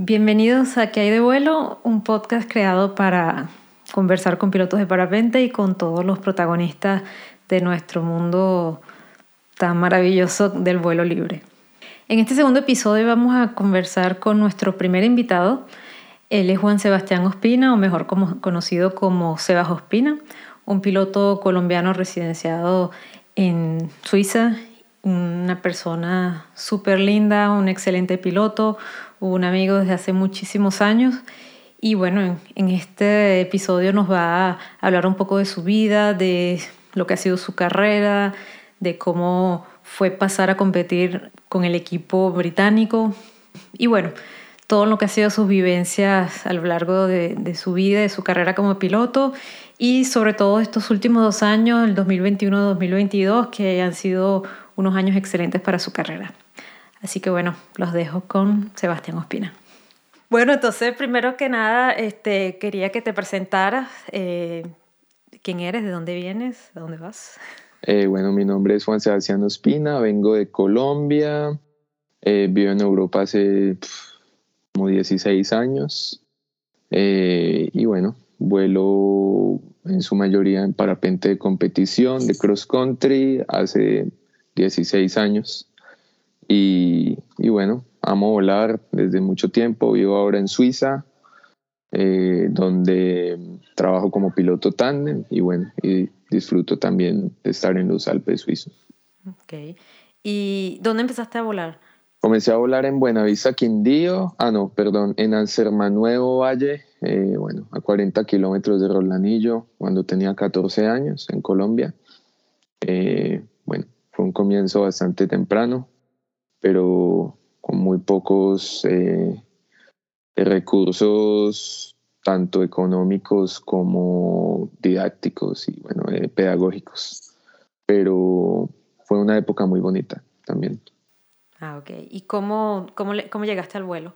Bienvenidos a ¿Qué hay de vuelo? Un podcast creado para conversar con pilotos de parapente y con todos los protagonistas de nuestro mundo tan maravilloso del vuelo libre. En este segundo episodio vamos a conversar con nuestro primer invitado. Él es Juan Sebastián Ospina, o mejor conocido como Sebas Ospina, un piloto colombiano residenciado en Suiza, una persona súper linda, un excelente piloto, un amigo desde hace muchísimos años. Y bueno, en, este episodio nos va a hablar un poco de su vida, de lo que ha sido su carrera, de cómo fue pasar a competir con el equipo británico. Y bueno, todo lo que ha sido sus vivencias a lo largo de, de, su vida, de su carrera como piloto y sobre todo estos últimos dos años, el 2021-2022, que han sido unos años excelentes para su carrera. Así que bueno, los dejo con Sebastián Ospina. Bueno, entonces primero que nada este, quería que te presentaras. Eh, ¿Quién eres? ¿De dónde vienes? ¿De dónde vas? Eh, bueno, mi nombre es Juan Sebastián Ospina, vengo de Colombia, eh, vivo en Europa hace como 16 años y bueno, vuelo en su mayoría en parapente de competición, de cross country, hace 16 años. Y, bueno, amo volar desde mucho tiempo. Vivo ahora en Suiza, eh, donde trabajo como piloto tándem y bueno, y disfruto también de estar en los Alpes suizos. Ok. ¿Y dónde empezaste a volar? Comencé a volar en Buenavista, Quindío, ah no, perdón, en Nuevo Valle, eh, bueno, a 40 kilómetros de Rolanillo, cuando tenía 14 años en Colombia. Eh, bueno, fue un comienzo bastante temprano, pero con muy pocos eh, recursos, tanto económicos como didácticos y bueno, eh, pedagógicos. Pero fue una época muy bonita también. Ah, ok. ¿Y cómo, cómo, cómo llegaste al vuelo?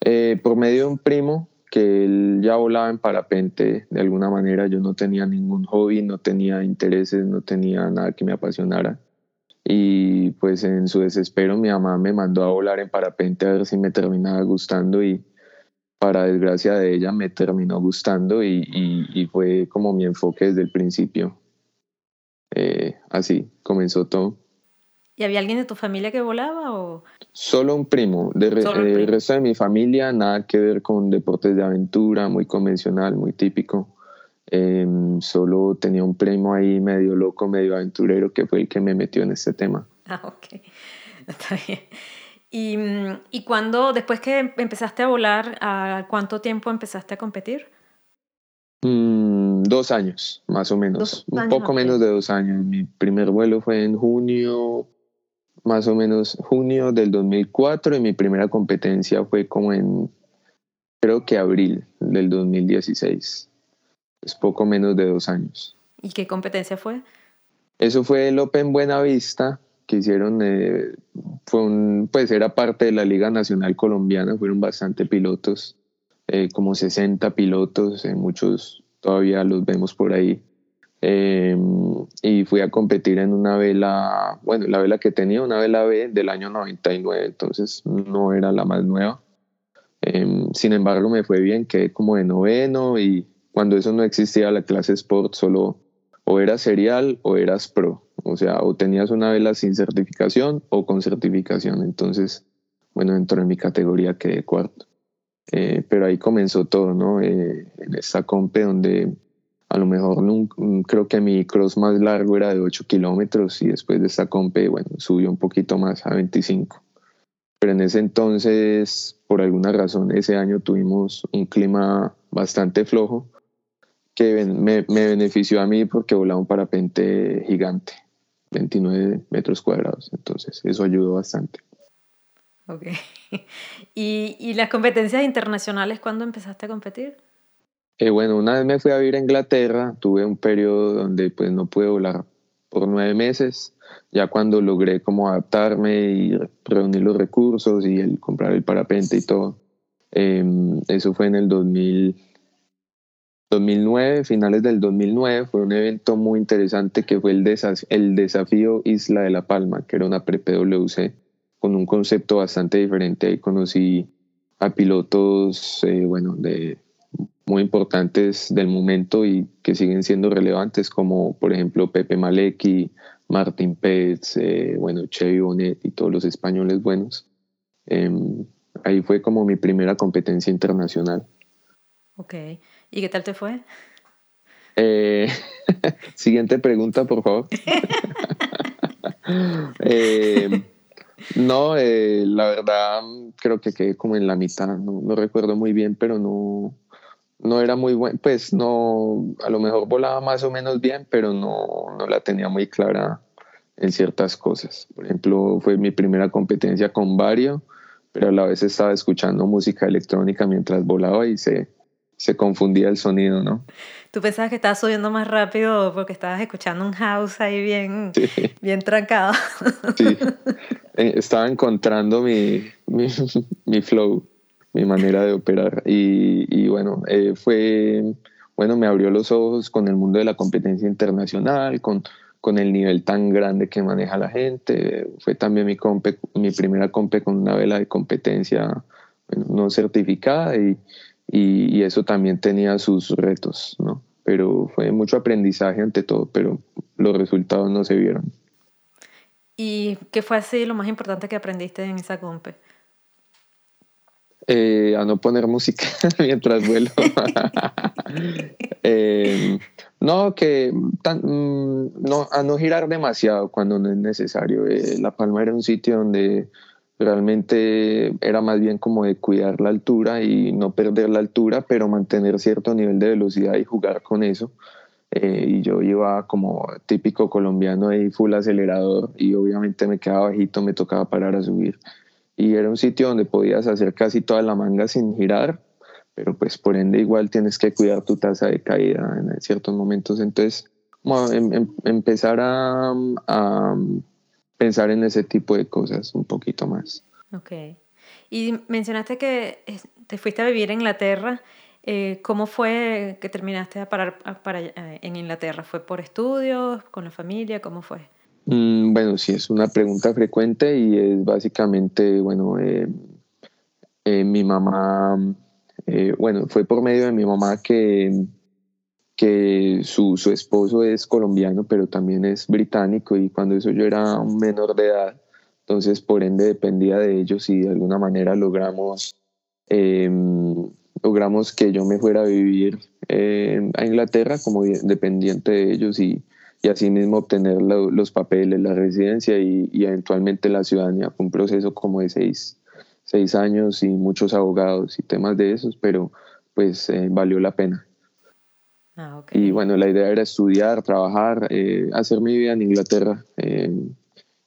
Eh, por medio de un primo que él ya volaba en parapente de alguna manera. Yo no tenía ningún hobby, no tenía intereses, no tenía nada que me apasionara y pues en su desespero mi mamá me mandó a volar en parapente a ver si me terminaba gustando y para desgracia de ella me terminó gustando y, y, fue como mi enfoque desde el principio. Eh, así comenzó todo. ¿Y había alguien de tu familia que volaba o...? Solo un primo. De el resto de mi familia nada que ver con deportes de aventura, muy convencional, muy típico. Em, solo tenía un primo ahí medio loco, medio aventurero, que fue el que me metió en este tema. Ah, ok. Está bien. ¿Y, y cuando, después que empezaste a volar, ¿a cuánto tiempo empezaste a competir? Mm, dos años, más o menos. un poco menos de dos años. Mi primer vuelo fue en junio, más o menos junio del 2004 y mi primera competencia fue como en, creo que abril del 2016 es poco menos de dos años. ¿Y qué competencia fue? Eso fue el Open Buenavista que hicieron, eh, fue un, pues era parte de la Liga Nacional Colombiana, fueron bastante pilotos, eh, como 60 pilotos, eh, muchos todavía los vemos por ahí. Em, y fui a competir en una vela, bueno, la vela que tenía, una vela B del año 99, entonces no era la más nueva. Em, sin embargo, me fue bien, quedé como de noveno y cuando eso no existía la clase Sport, solo o eras serial o eras pro. O sea, o tenías una vela sin certificación o con certificación. Entonces, bueno, dentro de mi categoría quedé cuarto. Eh, pero ahí comenzó todo, ¿no? Eh, en esta compe donde a lo mejor creo que mi cross más largo era de 8 kilómetros y después de esta compe, bueno, subió un poquito más a 25. Pero en ese entonces, por alguna razón, ese año tuvimos un clima bastante flojo que me, me, benefició a mí porque volaba un parapente gigante, 29 metros cuadrados. Entonces, eso ayudó bastante. Ok. ¿Y, y las competencias internacionales, cuándo empezaste a competir? Eh, bueno, una vez me fui a vivir a Inglaterra, tuve un periodo donde pues no pude volar por nueve meses, ya cuando logré como adaptarme y reunir los recursos y el comprar el parapente y todo. Em, eso fue en el 2000, 2009, finales del 2009, fue un evento muy interesante que fue el, el desafío Isla de la Palma, que era una pre-PWC con un concepto bastante diferente. Ahí conocí a pilotos, eh, bueno, de muy importantes del momento y que siguen siendo relevantes, como por ejemplo Pepe Malecki, Martín Pérez, eh, bueno, Chevy Bonet y todos los españoles buenos. Em, ahí fue como mi primera competencia internacional. Ok, ¿y qué tal te fue? Eh, siguiente pregunta, por favor. Em, no, eh, la verdad creo que quedé como en la mitad, no, no recuerdo muy bien, pero no, no era muy bueno, pues no, a lo mejor volaba más o menos bien, pero no, no la tenía muy clara en ciertas cosas. Por ejemplo, fue mi primera competencia con Vario, pero a la vez estaba escuchando música electrónica mientras volaba y se, se confundía el sonido, ¿no? Tú pensabas que estabas subiendo más rápido porque estabas escuchando un house ahí bien, bien trancado. Sí, eh, estaba encontrando mi, mi, mi flow mi manera de operar. Y, bueno, eh, fue, bueno, me abrió los ojos con el mundo de la competencia internacional, con, con el nivel tan grande que maneja la gente. Fue también mi, compe, mi primera compe con una vela de competencia no certificada y, y, eso también tenía sus retos, ¿no? Pero fue mucho aprendizaje ante todo, pero los resultados no se vieron. ¿Y qué fue así lo más importante que aprendiste en esa compe? Eh, a no poner música mientras vuelo. Eh, no, que mm, no, a no girar demasiado cuando no es necesario. Eh, la Palma era un sitio donde realmente era más bien como de cuidar la altura y no perder la altura, pero mantener cierto nivel de velocidad y jugar con eso. y yo iba como típico colombiano ahí full acelerador y obviamente me quedaba bajito, me tocaba parar a subir y era un sitio donde podías hacer casi toda la manga sin girar, pero pues por ende igual tienes que cuidar tu tasa de caída en ciertos momentos. Entonces, em, em, empezar a, pensar en ese tipo de cosas un poquito más. Ok. Y mencionaste que te fuiste a vivir en Inglaterra. Eh, ¿Cómo fue que terminaste a parar para, eh, en Inglaterra? ¿Fue por estudios, con la familia? ¿Cómo fue? Mm, bueno, sí, es una pregunta frecuente y es básicamente, bueno, eh, eh, mi mamá, bueno, fue por medio de mi mamá que, que su, su, esposo es colombiano, pero también es británico y cuando eso yo era un menor de edad, entonces por ende dependía de ellos y de alguna manera logramos, em, logramos que yo me fuera a vivir a Inglaterra como dependiente de ellos y y asimismo obtener los papeles, la residencia y, eventualmente la ciudadanía. Fue un proceso como de seis, seis, años y muchos abogados y temas de esos, pero pues eh, valió la pena. Ah, y bueno, la idea era estudiar, trabajar, eh, hacer mi vida en Inglaterra eh,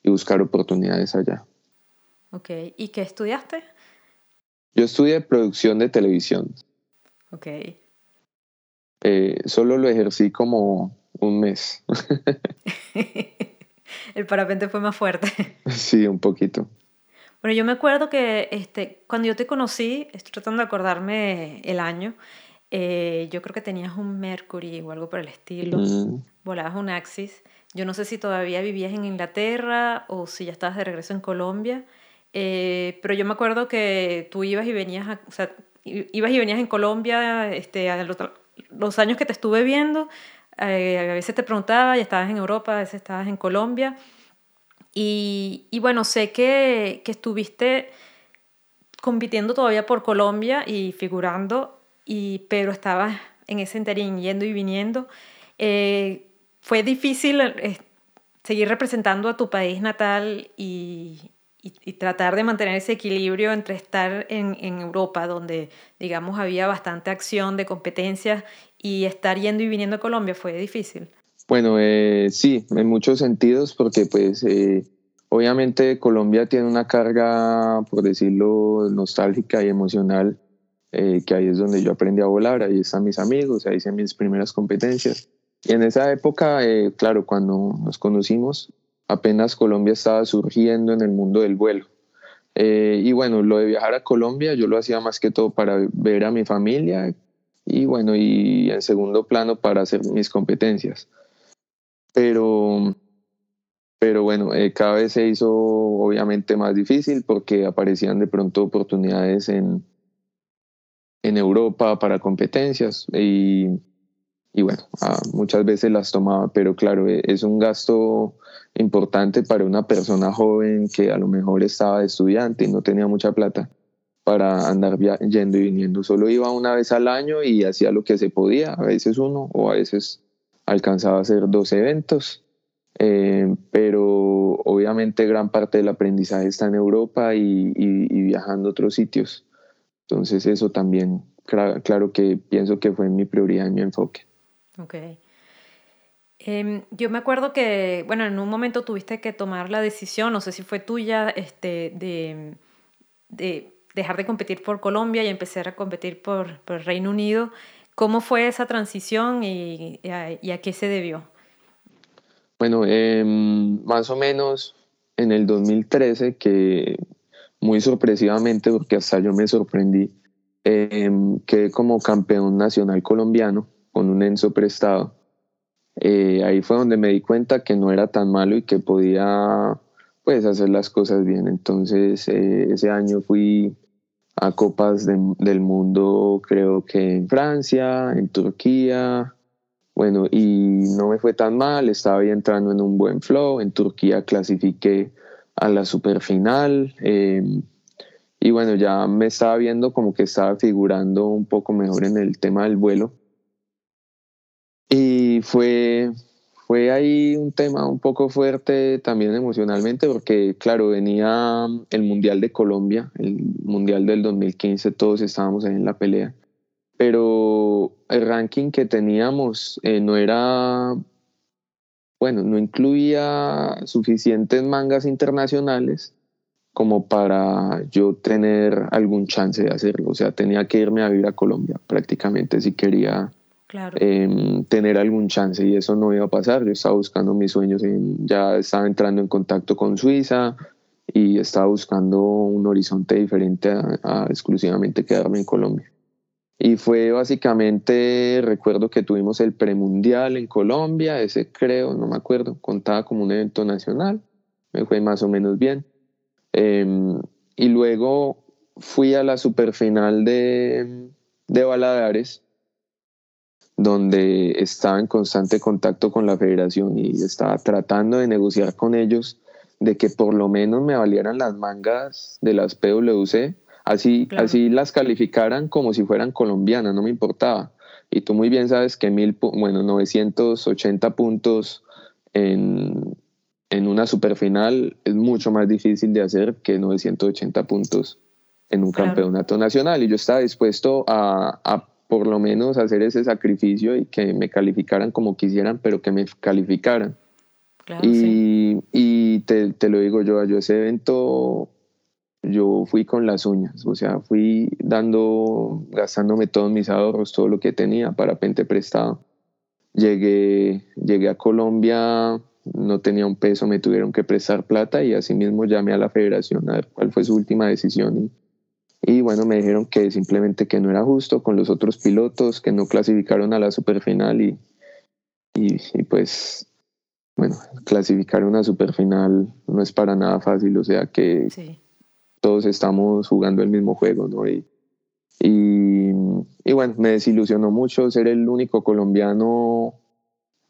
y buscar oportunidades allá. Ok, ¿y qué estudiaste? Yo estudié producción de televisión. Ok. solo lo ejercí como un mes. el parapente fue más fuerte. Sí, un poquito. Bueno, yo me acuerdo que este, cuando yo te conocí, estoy tratando de acordarme el año, eh, yo creo que tenías un Mercury o algo por el estilo, mm. volabas un Axis. Yo no sé si todavía vivías en Inglaterra o si ya estabas de regreso en Colombia, eh, pero yo me acuerdo que tú ibas y venías, o sea, ibas y venías en Colombia este, a los, los años que te estuve viendo, eh, a veces te preguntaba, ya estabas en Europa, a veces estabas en Colombia. Y, y bueno, sé que, que, estuviste compitiendo todavía por Colombia y figurando, y, pero estabas en ese interín yendo y viniendo. Eh, fue difícil eh, seguir representando a tu país natal y, y, tratar de mantener ese equilibrio entre estar en, en, Europa, donde, digamos, había bastante acción de competencias, y estar yendo y viniendo a Colombia fue difícil. Bueno, eh, sí, en muchos sentidos, porque pues eh, obviamente Colombia tiene una carga, por decirlo, nostálgica y emocional, eh, que ahí es donde yo aprendí a volar, ahí están mis amigos, ahí hice mis primeras competencias. Y en esa época, claro, cuando nos conocimos, apenas Colombia estaba surgiendo en el mundo del vuelo. y bueno, lo de viajar a Colombia yo lo hacía más que todo para ver a mi familia, y bueno, y en segundo plano para hacer mis competencias. Pero, pero bueno, eh, cada vez se hizo obviamente más difícil porque aparecían de pronto oportunidades en, en Europa para competencias y, y bueno, ah, muchas veces las tomaba, pero claro, e, es un gasto importante para una persona joven que a lo mejor estaba estudiante y no tenía mucha plata para andar yendo y viniendo. Solo iba una vez al año y hacía lo que se podía, a veces uno o a veces alcanzaba a hacer dos eventos. Eh, pero obviamente gran parte del aprendizaje está en Europa y, viajando a otros sitios. Entonces eso también, claro, que pienso que fue mi prioridad y mi enfoque. Ok. Em, yo me acuerdo que, bueno, en un momento tuviste que tomar la decisión, no sé si fue tuya, este, de, de dejar de competir por Colombia y empezar a competir por, por Reino Unido. ¿Cómo fue esa transición y, a, qué se debió? Bueno, em, más o menos en el 2013, que muy sorpresivamente, porque hasta yo me sorprendí, eh, quedé como campeón nacional colombiano con un Enzo prestado. Eh, ahí fue donde me di cuenta que no era tan malo y que podía pues hacer las cosas bien. Entonces eh, ese año fui a Copas del Mundo, creo que en Francia, en Turquía, bueno, y no me fue tan mal, estaba ahí entrando en un buen flow, en Turquía clasifiqué a la superfinal eh, y bueno, ya me estaba viendo como que estaba figurando un poco mejor en el tema del vuelo. Y fue, fue ahí un tema un poco fuerte también emocionalmente, porque claro, venía el Mundial de Colombia, el Mundial del 2015, todos estábamos ahí en la pelea, pero el ranking que teníamos eh, no era, bueno, no incluía suficientes mangas internacionales como para yo tener algún chance de hacerlo, o sea, tenía que irme a vivir a Colombia prácticamente si quería Em, tener algún chance y eso no iba a pasar. Yo estaba buscando mis sueños, ya estaba entrando en contacto con Suiza y estaba buscando un horizonte diferente a, exclusivamente quedarme en Colombia. Y fue básicamente, recuerdo que tuvimos el premundial en Colombia, ese creo, no me acuerdo, contaba como un evento nacional, me fue más o menos bien. Em, y luego fui a la superfinal de, de Baladares donde estaba en constante contacto con la federación y estaba tratando de negociar con ellos de que por lo menos me valieran las mangas de las PWC, así, así las calificaran como si fueran colombianas, no me importaba. Y tú muy bien sabes que mil, bueno, 980 puntos en, en una superfinal es mucho más difícil de hacer que 980 puntos en un campeonato nacional. Y yo estaba dispuesto a, a por lo menos hacer ese sacrificio y que me calificaran como quisieran, pero que me calificaran. y, y te, te, lo digo yo, yo ese evento, yo fui con las uñas, o sea, fui dando, gastándome todos mis ahorros, todo lo que tenía para pente prestado. Llegué, llegué a Colombia, no tenía un peso, me tuvieron que prestar plata y así mismo llamé a la federación a ver cuál fue su última decisión y y bueno, me dijeron que simplemente que no era justo con los otros pilotos que no clasificaron a la superfinal y, y, pues bueno, clasificar una superfinal no es para nada fácil, o sea que todos estamos jugando el mismo juego, ¿no? Y, y, y, bueno, me desilusionó mucho ser el único colombiano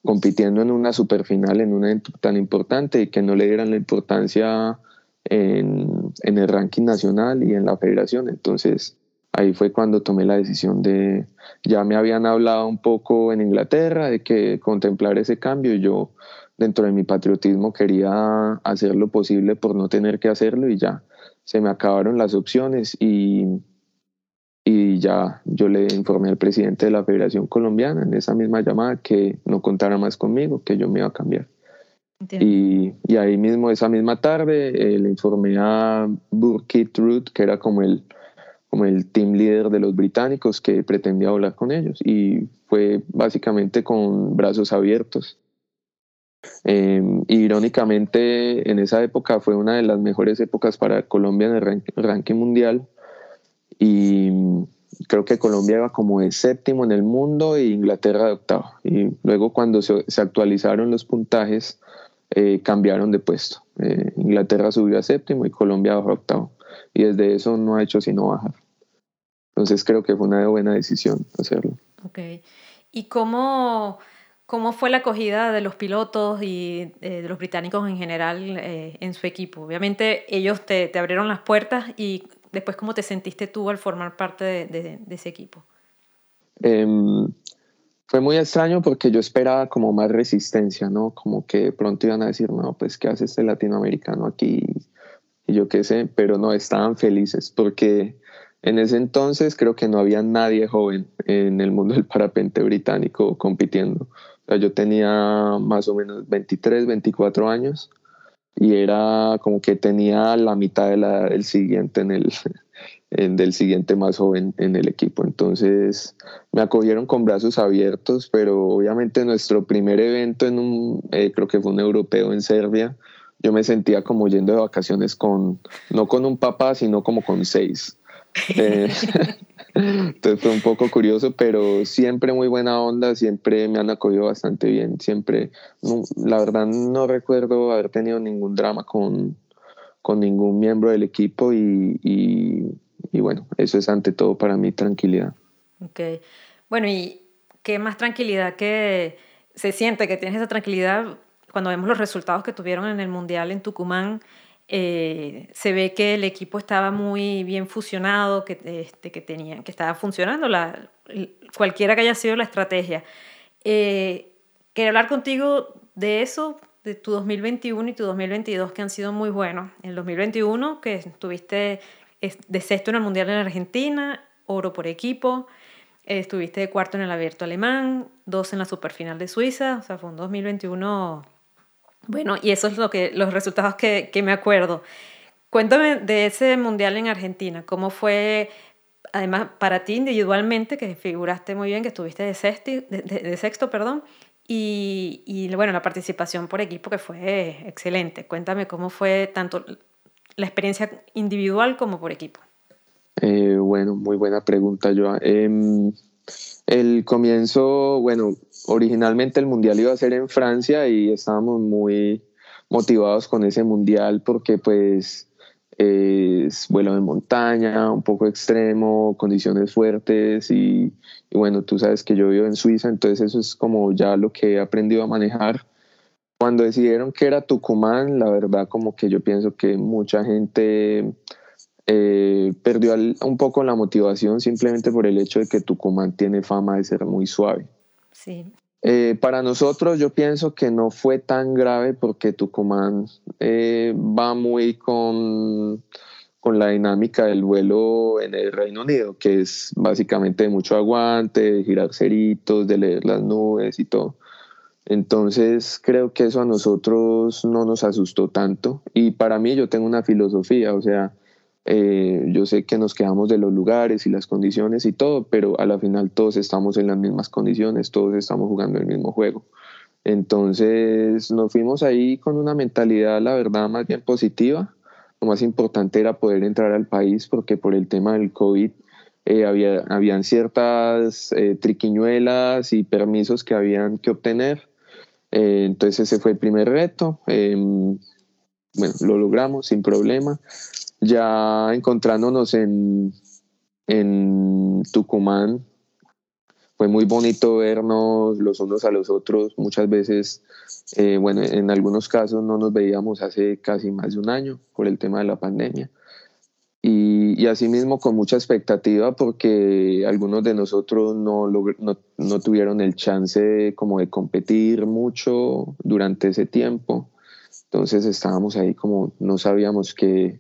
compitiendo en una superfinal, en un evento tan importante y que no le dieran la importancia en, en, el ranking nacional y en la federación. Entonces ahí fue cuando tomé la decisión de, ya me habían hablado un poco en Inglaterra de que contemplar ese cambio y yo dentro de mi patriotismo quería hacer lo posible por no tener que hacerlo y ya se me acabaron las opciones y, y ya yo le informé al presidente de la Federación Colombiana en esa misma llamada que no contara más conmigo, que yo me iba a cambiar. Y, y, ahí mismo, esa misma tarde, eh, le informé a Burkit Root, que era como el, como el team leader de los británicos, que pretendía hablar con ellos. Y fue básicamente con brazos abiertos. Eh, irónicamente, en esa época fue una de las mejores épocas para Colombia en el ranking mundial. Y creo que Colombia iba como de séptimo en el mundo e Inglaterra de octavo. Y luego cuando se, se actualizaron los puntajes, eh, cambiaron de puesto. Eh, Inglaterra subió a séptimo y Colombia bajó a octavo. Y desde eso no ha hecho sino bajar. Entonces creo que fue una buena decisión hacerlo. Ok. ¿Y cómo, cómo fue la acogida de los pilotos y eh, de los británicos en general eh, en su equipo? Obviamente ellos te, te, abrieron las puertas y después cómo te sentiste tú al formar parte de, ese equipo. Um, fue muy extraño porque yo esperaba como más resistencia, ¿no? Como que pronto iban a decir, no, pues ¿qué hace este latinoamericano aquí? Y yo qué sé, pero no, estaban felices porque en ese entonces creo que no había nadie joven en el mundo del parapente británico compitiendo. Sea, yo tenía más o menos 23, 24 años y era como que tenía la mitad del de siguiente en el, del siguiente más joven en el equipo. Entonces me acogieron con brazos abiertos, pero obviamente nuestro primer evento en un, eh, creo que fue un europeo en Serbia, yo me sentía como yendo de vacaciones con, no con un papá, sino como con seis. Eh, entonces fue un poco curioso, pero siempre muy buena onda, siempre me han acogido bastante bien, siempre, la verdad no recuerdo haber tenido ningún drama con, con ningún miembro del equipo y, y y bueno, eso es ante todo para mí tranquilidad. Ok. Bueno, ¿y qué más tranquilidad que se siente que tienes esa tranquilidad cuando vemos los resultados que tuvieron en el Mundial en Tucumán? Eh, se ve que el equipo estaba muy bien fusionado, que, este, que, tenía, que estaba funcionando, la, cualquiera que haya sido la estrategia. Eh, quería hablar contigo de eso, de tu 2021 y tu 2022, que han sido muy buenos. En el 2021, que tuviste de sexto en el Mundial en Argentina, oro por equipo, estuviste de cuarto en el Abierto Alemán, dos en la Superfinal de Suiza, o sea, fue un 2021 bueno, y eso es lo que, los resultados que, que me acuerdo. Cuéntame de ese Mundial en Argentina, ¿cómo fue, además, para ti individualmente, que figuraste muy bien, que estuviste de, sexto, de, de sexto, perdón, y, y, bueno, la participación por equipo que fue excelente. Cuéntame cómo fue tanto la experiencia individual como por equipo? Eh, bueno, muy buena pregunta, el comienzo, bueno, originalmente el mundial iba a ser en Francia y estábamos muy motivados con ese mundial porque pues es vuelo de montaña, un poco extremo, condiciones fuertes y, bueno, tú sabes que yo vivo en Suiza, entonces eso es como ya lo que he aprendido a manejar. Cuando decidieron que era Tucumán, la verdad como que yo pienso que mucha gente eh, perdió un poco la motivación simplemente por el hecho de que Tucumán tiene fama de ser muy suave. Sí. Eh, para nosotros yo pienso que no fue tan grave porque Tucumán eh, va muy con, con la dinámica del vuelo en el Reino Unido, que es básicamente de mucho aguante, de girar ceritos, de leer las nubes y todo. Entonces creo que eso a nosotros no nos asustó tanto y para mí yo tengo una filosofía, o sea, eh, yo sé que nos quedamos de los lugares y las condiciones y todo, pero a la final todos estamos en las mismas condiciones, todos estamos jugando el mismo juego. Entonces nos fuimos ahí con una mentalidad, la verdad, más bien positiva. Lo más importante era poder entrar al país porque por el tema del COVID eh, había, habían ciertas eh, triquiñuelas y permisos que habían que obtener eh, entonces ese fue el primer reto. Bueno, lo logramos sin problema. Ya encontrándonos en, en Tucumán, fue muy bonito vernos los unos a los otros. Muchas veces, eh, bueno, en algunos casos no nos veíamos hace casi más de un año por el tema de la pandemia y, y asimismo con mucha expectativa porque algunos de nosotros no, no, no, tuvieron el chance como de competir mucho durante ese tiempo. Entonces estábamos ahí como no sabíamos qué,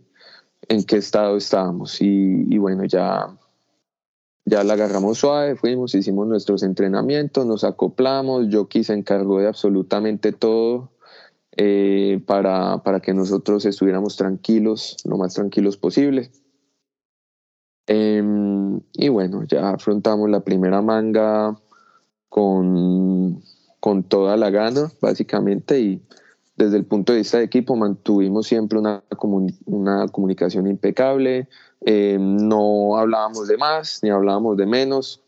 en qué estado estábamos y, bueno, ya, ya la agarramos suave, fuimos, hicimos nuestros entrenamientos, nos acoplamos, yo quise encargo de absolutamente todo eh, para, para, que nosotros estuviéramos tranquilos, lo más tranquilos posible. Eh, y bueno, ya afrontamos la primera manga con, con toda la gana, básicamente, y desde el punto de vista de equipo mantuvimos siempre una, comunicación impecable, eh, no hablábamos de más ni hablábamos de menos,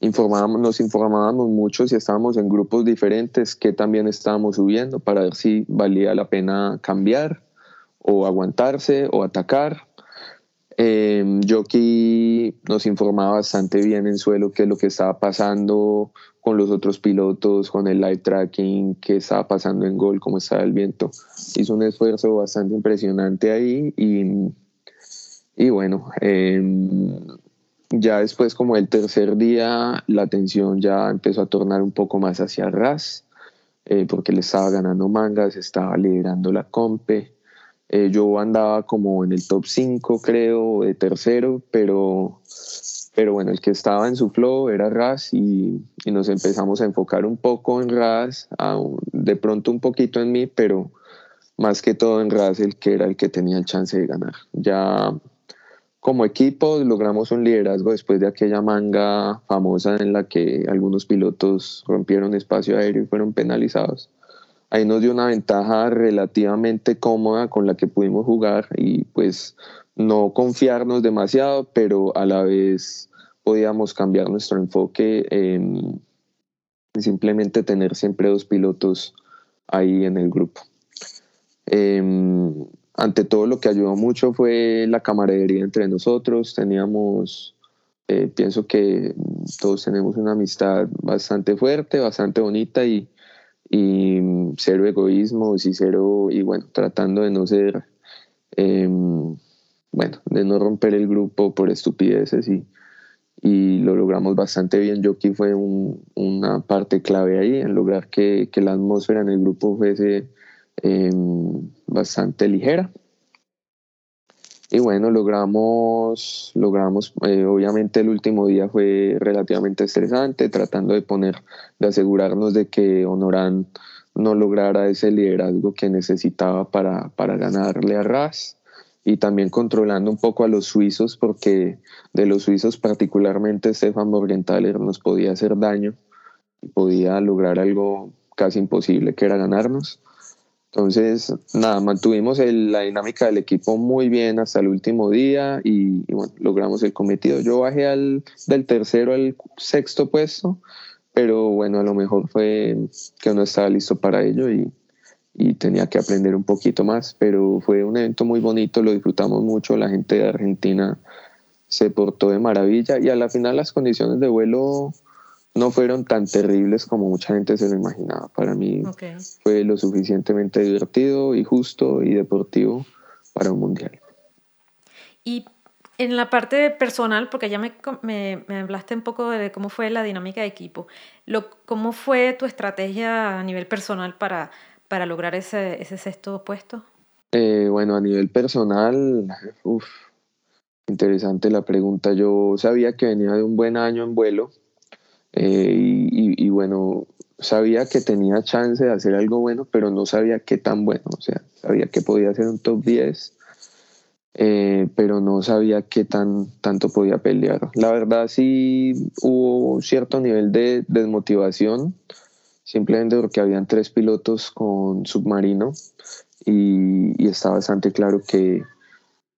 informábamos, nos informábamos mucho si estábamos en grupos diferentes que también estábamos subiendo para ver si valía la pena cambiar o aguantarse o atacar. Eh, Jockey nos informaba bastante bien en suelo qué es lo que estaba pasando con los otros pilotos, con el live tracking, qué estaba pasando en gol, cómo estaba el viento. Hizo un esfuerzo bastante impresionante ahí y, bueno, eh, ya después como el tercer día la atención ya empezó a tornar un poco más hacia RAS, eh, porque le estaba ganando mangas, estaba liderando la compe. Eh, yo andaba como en el top 5, creo, de tercero, pero, pero bueno, el que estaba en su flow era RAS y, y nos empezamos a enfocar un poco en RAS, de pronto un poquito en mí, pero más que todo en RAS, el que era el que tenía el chance de ganar. Ya como equipo logramos un liderazgo después de aquella manga famosa en la que algunos pilotos rompieron espacio aéreo y fueron penalizados ahí nos dio una ventaja relativamente cómoda con la que pudimos jugar y pues no confiarnos demasiado, pero a la vez podíamos cambiar nuestro enfoque en simplemente tener siempre dos pilotos ahí en el grupo. Em, ante todo lo que ayudó mucho fue la camaradería entre nosotros, teníamos, eh, pienso que todos tenemos una amistad bastante fuerte, bastante bonita y, y cero egoísmo y cero, y bueno, tratando de no ser, em, bueno, de no romper el grupo por estupideces y, y lo logramos bastante bien. Yoki fue una parte clave ahí en lograr que, que, la atmósfera en el grupo fuese em, bastante ligera. Y bueno, logramos, logramos, eh, obviamente el último día fue relativamente estresante, tratando de poner, de asegurarnos de que Honorán no lograra ese liderazgo que necesitaba para, para ganarle a Ras. Y también controlando un poco a los suizos porque de los suizos particularmente Stefan Morgenthaler nos podía hacer daño y podía lograr algo casi imposible que era ganarnos entonces, nada, mantuvimos la dinámica del equipo muy bien hasta el último día y, bueno, logramos el cometido. Yo bajé al, del tercero al sexto puesto, pero bueno, a lo mejor fue que no estaba listo para ello y, y tenía que aprender un poquito más, pero fue un evento muy bonito, lo disfrutamos mucho, la gente de Argentina se portó de maravilla y a la final las condiciones de vuelo no fueron tan terribles como mucha gente se lo imaginaba. Para mí fue lo suficientemente divertido y justo y deportivo para un mundial. Y en la parte personal, porque ya me, me, me, hablaste un poco de cómo fue la dinámica de equipo, lo, ¿cómo fue tu estrategia a nivel personal para, para lograr ese, ese sexto puesto? Eh, bueno, a nivel personal, uf, interesante la pregunta. Yo sabía que venía de un buen año en vuelo, eh, y, bueno, sabía que tenía chance de hacer algo bueno, pero no sabía qué tan bueno. O sea, sabía que podía ser un top 10, eh, pero no sabía qué tan, tanto podía pelear. La verdad sí hubo cierto nivel de desmotivación, simplemente porque habían tres pilotos con submarino y, y está bastante claro que,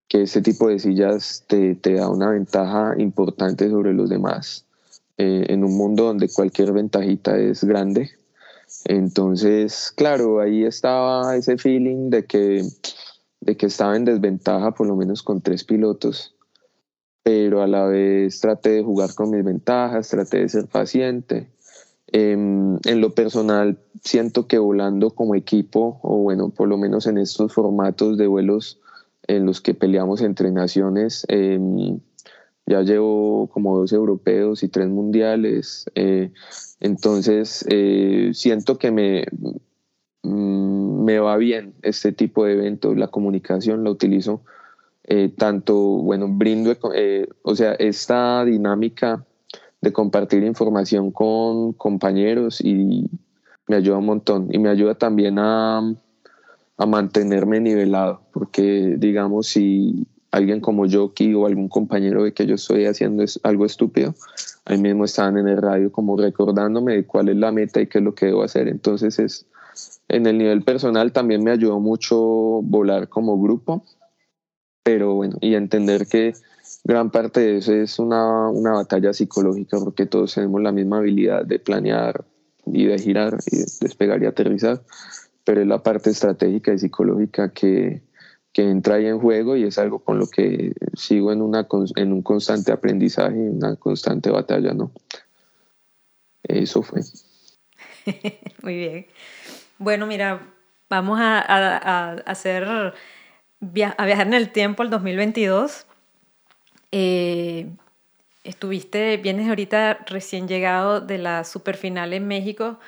que ese tipo de sillas te, te da una ventaja importante sobre los demás. Eh, en un mundo donde cualquier ventajita es grande. Entonces, claro, ahí estaba ese feeling de que, de que estaba en desventaja, por lo menos con tres pilotos, pero a la vez traté de jugar con mis ventajas, traté de ser paciente. Em, en lo personal, siento que volando como equipo, o bueno, por lo menos en estos formatos de vuelos en los que peleamos entre naciones, em, ya llevo como dos europeos y tres mundiales, eh, entonces eh, siento que me, mm, me va bien este tipo de eventos, la comunicación la utilizo eh, tanto, bueno, brindo, o sea, esta dinámica de compartir información con compañeros y me ayuda un montón y me ayuda también a, a mantenerme nivelado, porque digamos, si alguien como yo o algún compañero de que yo estoy haciendo algo estúpido, ahí mismo estaban en el radio como recordándome de cuál es la meta y qué es lo que debo hacer. Entonces es, en el nivel personal también me ayudó mucho volar como grupo, pero bueno, y entender que gran parte de eso es una, una batalla psicológica porque todos tenemos la misma habilidad de planear y de girar y de despegar y aterrizar, pero es la parte estratégica y psicológica que, que entra ahí en juego y es algo con lo que sigo en, una, en un constante aprendizaje, una constante batalla, ¿no? Eso fue. Muy bien. Bueno, mira, vamos a, a, hacer, a viajar en el tiempo al 2022. Eh, estuviste, vienes ahorita recién llegado de la superfinal en México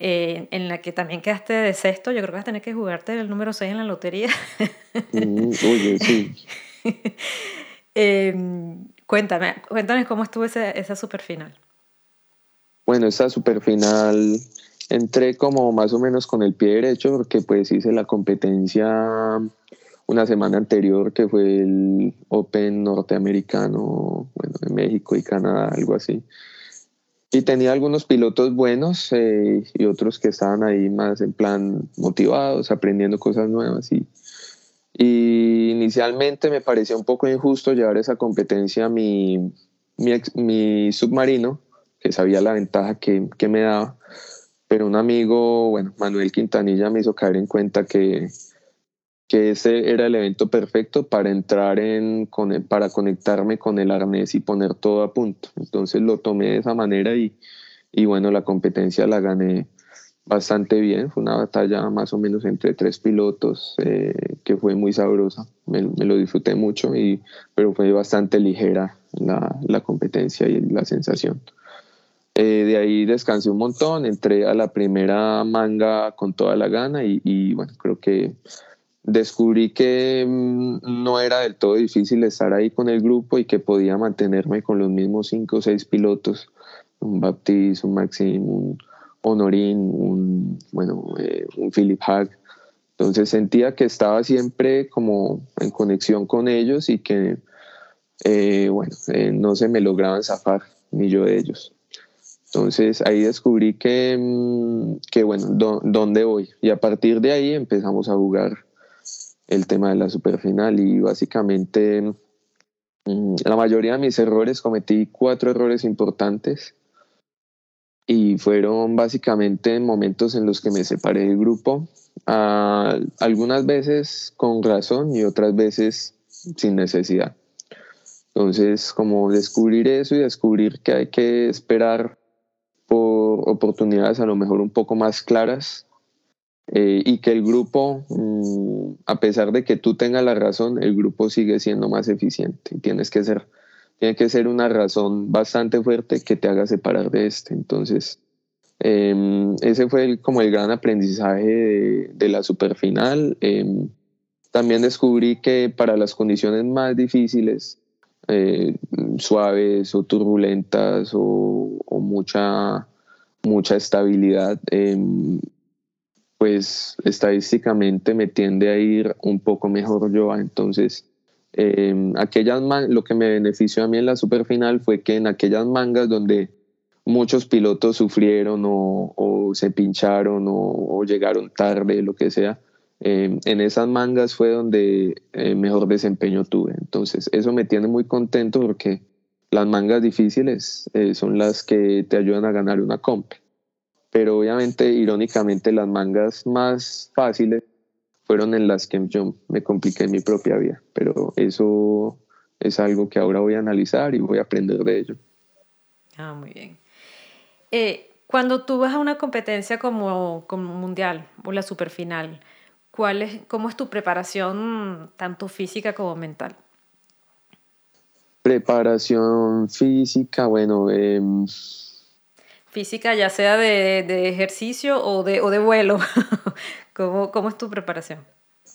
eh, en la que también quedaste de sexto. Yo creo que vas a tener que jugarte el número 6 en la lotería. Mm, oye, sí. Em, cuéntame, cuéntame cómo estuvo esa, esa superfinal. Bueno, esa superfinal entré como más o menos con el pie derecho porque pues hice la competencia una semana anterior que fue el Open norteamericano, bueno, de México y Canadá, algo así. Y tenía algunos pilotos buenos eh, y otros que estaban ahí más en plan motivados, aprendiendo cosas nuevas. Y, inicialmente me parecía un poco injusto llevar esa competencia a mi, mi, submarino, que sabía la ventaja que, que me daba. Pero un amigo, bueno, Manuel Quintanilla me hizo caer en cuenta que, que ese era el evento perfecto para entrar en, para conectarme con el arnés y poner todo a punto. Entonces lo tomé de esa manera y, y bueno, la competencia la gané bastante bien. Fue una batalla más o menos entre tres pilotos eh, que fue muy sabrosa. Me, lo disfruté mucho, y, pero fue bastante ligera la, la competencia y la sensación. Eh, de ahí descansé un montón, entré a la primera manga con toda la gana y, y bueno, creo que descubrí que mm, no era del todo difícil estar ahí con el grupo y que podía mantenerme con los mismos cinco o seis pilotos, un Baptiste, un Maxim, un Honorín, un, bueno, eh, un Philip Hag. Entonces sentía que estaba siempre como en conexión con ellos y que, eh, bueno, eh, no se me lograban zafar, ni yo de ellos. Entonces ahí descubrí que, mm, que bueno, ¿dónde voy? Y a partir de ahí empezamos a jugar el tema de la superfinal y básicamente mm, la mayoría de mis errores cometí cuatro errores importantes y fueron básicamente momentos en los que me separé del grupo, algunas veces con razón y otras veces sin necesidad. Entonces, como descubrir eso y descubrir que hay que esperar por oportunidades a lo mejor un poco más claras eh, y que el grupo, mm, a pesar de que tú tengas la razón, el grupo sigue siendo más eficiente. Tienes que ser, tiene que ser una razón bastante fuerte que te haga separar de este. Entonces, em, ese fue como el gran aprendizaje de, de la superfinal. Eh, también descubrí que para las condiciones más difíciles, eh, suaves o turbulentas o, o mucha, mucha estabilidad, em, pues estadísticamente me tiende a ir un poco mejor yo. Entonces, eh, aquellas lo que me benefició a mí en la superfinal fue que en aquellas mangas donde muchos pilotos sufrieron o, se pincharon o, llegaron tarde, lo que sea, em, en esas mangas fue donde eh, mejor desempeño tuve. Entonces, eso me tiene muy contento porque las mangas difíciles eh, son las que te ayudan a ganar una comp pero obviamente, irónicamente, las mangas más fáciles fueron en las que yo me compliqué mi propia vida, pero eso es algo que ahora voy a analizar y voy a aprender de ello. Ah, muy bien. Eh, cuando tú vas a una competencia como, como mundial o la superfinal, ¿cuál es, ¿cómo es tu preparación tanto física como mental? Preparación física, bueno, eh, física, ya sea de, de ejercicio o de, o de vuelo. ¿Cómo, ¿Cómo, es tu preparación?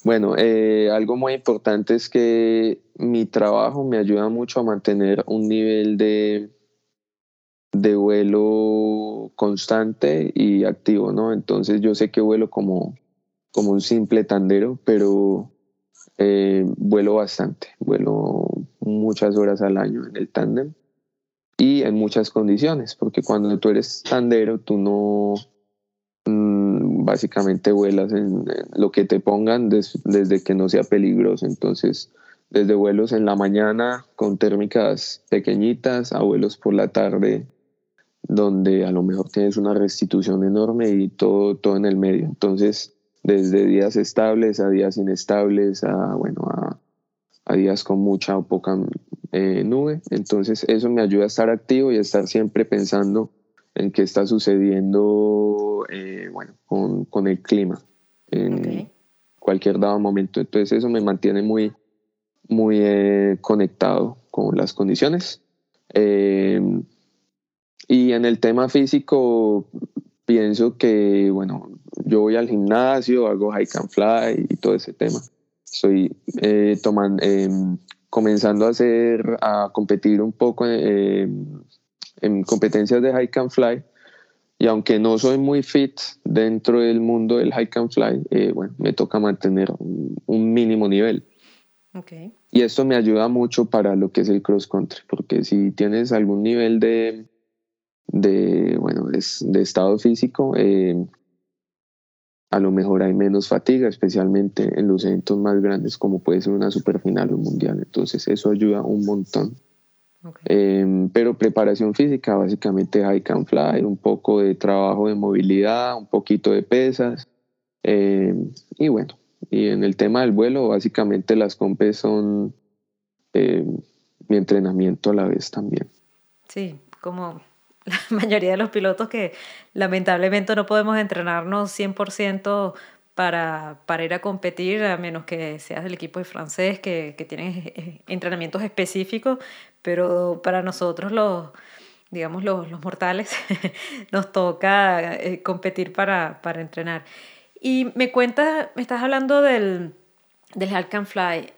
Bueno, eh, algo muy importante es que mi trabajo me ayuda mucho a mantener un nivel de, de vuelo constante y activo, ¿no? Entonces yo sé que vuelo como, como un simple tandero, pero eh, vuelo bastante, vuelo muchas horas al año en el tándem y en muchas condiciones, porque cuando tú eres tandero, tú no mm, básicamente vuelas en, lo que te pongan desde que no sea peligroso. Entonces, desde vuelos en la mañana con térmicas pequeñitas a vuelos por la tarde donde a lo mejor tienes una restitución enorme y todo, todo en el medio. Entonces, desde días estables a días inestables, a, bueno, a, días con mucha o poca eh, nube. Entonces eso me ayuda a estar activo y a estar siempre pensando en qué está sucediendo eh, bueno, con, con, el clima en cualquier dado momento. Entonces eso me mantiene muy, muy eh, conectado con las condiciones. y en el tema físico, pienso que, bueno, yo voy al gimnasio, hago hike and fly y todo ese tema. Estoy eh, tomando, em, comenzando a hacer, a competir un poco em, en competencias de hike and fly. Y aunque no soy muy fit dentro del mundo del hike and fly, eh, bueno, me toca mantener un, mínimo nivel. Okay. Y esto me ayuda mucho para lo que es el cross country, porque si tienes algún nivel de, de, bueno, de, estado físico, eh, a lo mejor hay menos fatiga, especialmente en los eventos más grandes como puede ser una superfinal o un mundial. Entonces eso ayuda un montón. Em, pero preparación física, básicamente hike and fly, un poco de trabajo de movilidad, un poquito de pesas. Em, y bueno, y en el tema del vuelo, básicamente las compes son em, mi entrenamiento a la vez también. Sí, como la mayoría de los pilotos que lamentablemente no podemos entrenarnos 100% para, para ir a competir, a menos que seas del equipo francés, que, que tienen entrenamientos específicos, pero para nosotros los, digamos, los, los mortales, nos toca eh, competir para, para entrenar. Y me cuentas, me estás hablando del, del Halk Fly.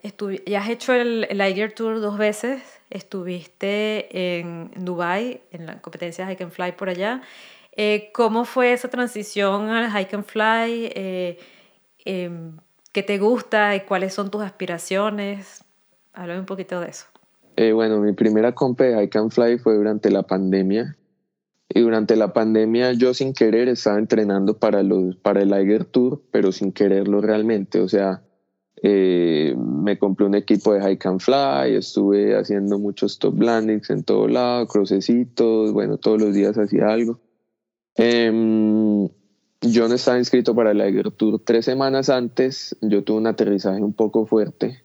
ya has hecho el, el Iger Tour dos veces estuviste en Dubai en la competencia de Hike and Fly por allá. Eh, ¿Cómo fue esa transición al Hike and Fly? Eh, em, ¿Qué te gusta y cuáles son tus aspiraciones? Háblame un poquito de eso. Eh, bueno, mi primera compa de Hike and Fly fue durante la pandemia. Y durante la pandemia yo sin querer estaba entrenando para, los, para el Iger Tour, pero sin quererlo realmente. O sea, eh, me compré un equipo de hike and fly, estuve haciendo muchos top landings en todo lado, crucecitos, bueno, todos los días hacía algo. Em, yo no estaba inscrito para el Iger Tour tres semanas antes, yo tuve un aterrizaje un poco fuerte.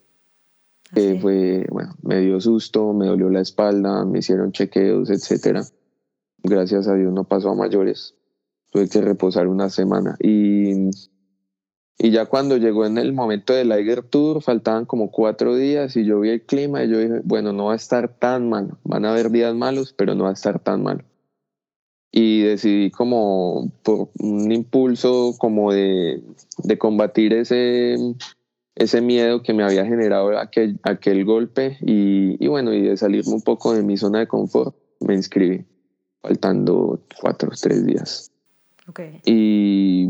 que fue, bueno, me dio susto, me dolió la espalda, me hicieron chequeos, etcétera. Gracias a Dios no pasó a mayores. Tuve que reposar una semana y y ya cuando llegó en el momento del Liger Tour, faltaban como cuatro días y yo vi el clima y yo dije, bueno, no va a estar tan mal. Van a haber días malos, pero no va a estar tan mal. Y decidí como por un impulso como de, de combatir ese, ese miedo que me había generado aquel, aquel golpe y, y bueno, y de salirme un poco de mi zona de confort, me inscribí, faltando cuatro o tres días. Y,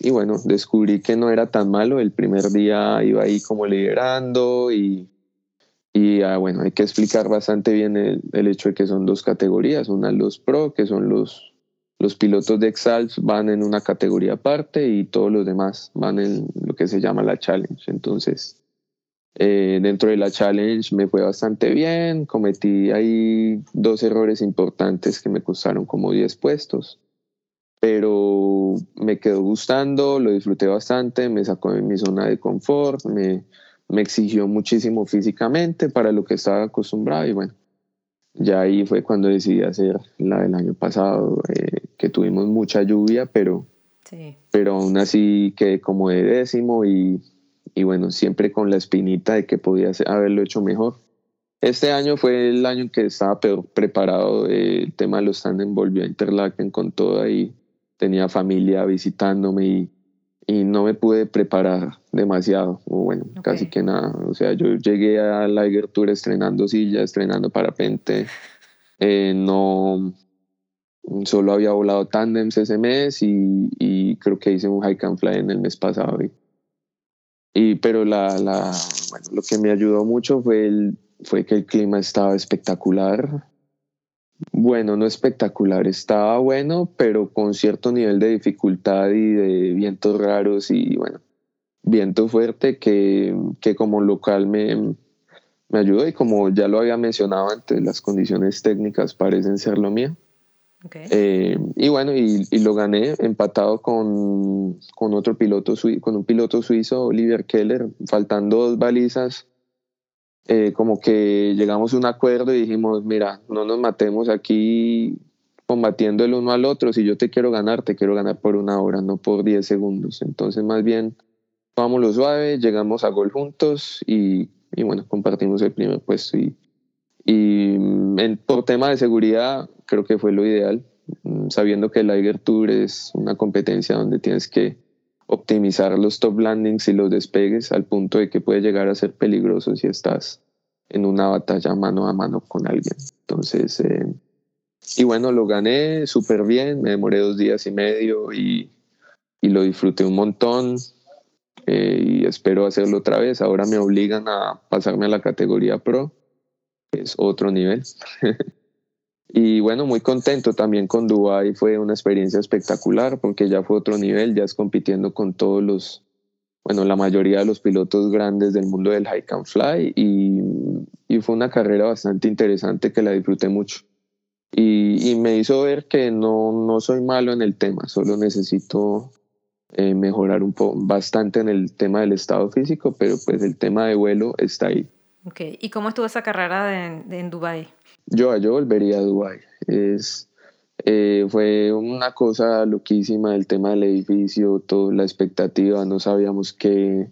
y, bueno, descubrí que no era tan malo. El primer día iba ahí como liderando y, y ah, bueno, hay que explicar bastante bien el, el, hecho de que son dos categorías. Una los pro, que son los, los pilotos de Exalt, van en una categoría aparte y todos los demás van en lo que se llama la challenge. Entonces, eh, dentro de la challenge me fue bastante bien. Cometí ahí dos errores importantes que me costaron como 10 puestos pero me quedó gustando, lo disfruté bastante, me sacó de mi zona de confort, me, me exigió muchísimo físicamente para lo que estaba acostumbrado y bueno, ya ahí fue cuando decidí hacer la del año pasado, eh, que tuvimos mucha lluvia, pero, sí. pero aún así quedé como de décimo y, y bueno, siempre con la espinita de que podía haberlo hecho mejor. Este año fue el año en que estaba peor preparado, el tema de los tandem volvió a Interlaken con todo ahí tenía familia visitándome y, y no me pude preparar demasiado, o bueno, casi que nada. O sea, yo llegué a la Tour estrenando silla, estrenando parapente, eh, no, solo había volado tandems ese mes y, y, creo que hice un hike and fly en el mes pasado. Y, pero la, la, bueno, lo que me ayudó mucho fue, el, fue que el clima estaba espectacular. Bueno, no espectacular, estaba bueno, pero con cierto nivel de dificultad y de vientos raros y bueno, viento fuerte que, que como local me, me ayudó y como ya lo había mencionado antes, las condiciones técnicas parecen ser lo mío. Eh, y bueno, y, lo gané empatado con, con otro piloto, con un piloto suizo, Oliver Keller, faltando dos balizas. Eh, como que llegamos a un acuerdo y dijimos, mira, no nos matemos aquí combatiendo el uno al otro. Si yo te quiero ganar, te quiero ganar por una hora, no por 10 segundos. Entonces, más bien, vamos lo suave, llegamos a gol juntos y, y bueno, compartimos el primer puesto. Y, y en, por tema de seguridad, creo que fue lo ideal, mm, sabiendo que el Liger Tour es una competencia donde tienes que optimizar los top landings y los despegues al punto de que puede llegar a ser peligroso si estás en una batalla mano a mano con alguien. Entonces, eh, y bueno, lo gané súper bien, me demoré dos días y medio y, y lo disfruté un montón eh, y espero hacerlo otra vez. Ahora me obligan a pasarme a la categoría pro, que es otro nivel. Y bueno, muy contento también con Dubai, fue una experiencia espectacular porque ya fue otro nivel, ya es compitiendo con todos los, bueno, la mayoría de los pilotos grandes del mundo del hike and fly y, y fue una carrera bastante interesante que la disfruté mucho. Y, y, me hizo ver que no, no soy malo en el tema, solo necesito eh, mejorar un poco, bastante en el tema del estado físico, pero pues el tema de vuelo está ahí. Ok, ¿y cómo estuvo esa carrera de, de en Dubai? Yo, yo volvería a Dubái. Es, eh, fue una cosa loquísima el tema del edificio, toda la expectativa, no sabíamos qué,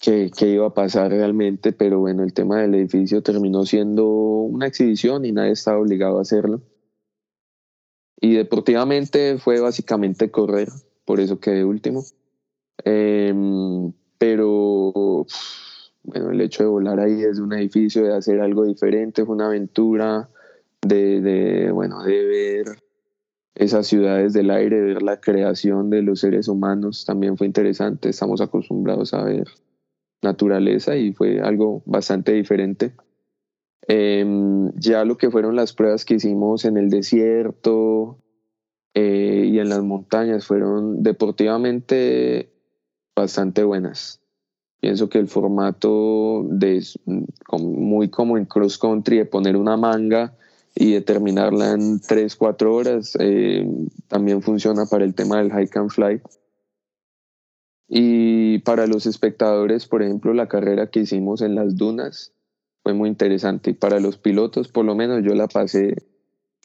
qué, qué, iba a pasar realmente, pero bueno, el tema del edificio terminó siendo una exhibición y nadie estaba obligado a hacerlo. Y deportivamente fue básicamente correr, por eso quedé último. Em, pero bueno, el hecho de volar ahí desde un edificio, de hacer algo diferente, fue una aventura, de, de, bueno, de ver esas ciudades del aire, ver la creación de los seres humanos, también fue interesante, estamos acostumbrados a ver naturaleza y fue algo bastante diferente. Em, ya lo que fueron las pruebas que hicimos en el desierto eh, y en las montañas fueron deportivamente bastante buenas. Pienso que el formato de muy como en cross country de poner una manga y determinarla en 3, 4 horas eh, también funciona para el tema del hike and fly. Y para los espectadores, por ejemplo, la carrera que hicimos en las dunas fue muy interesante. Y para los pilotos, por lo menos yo la pasé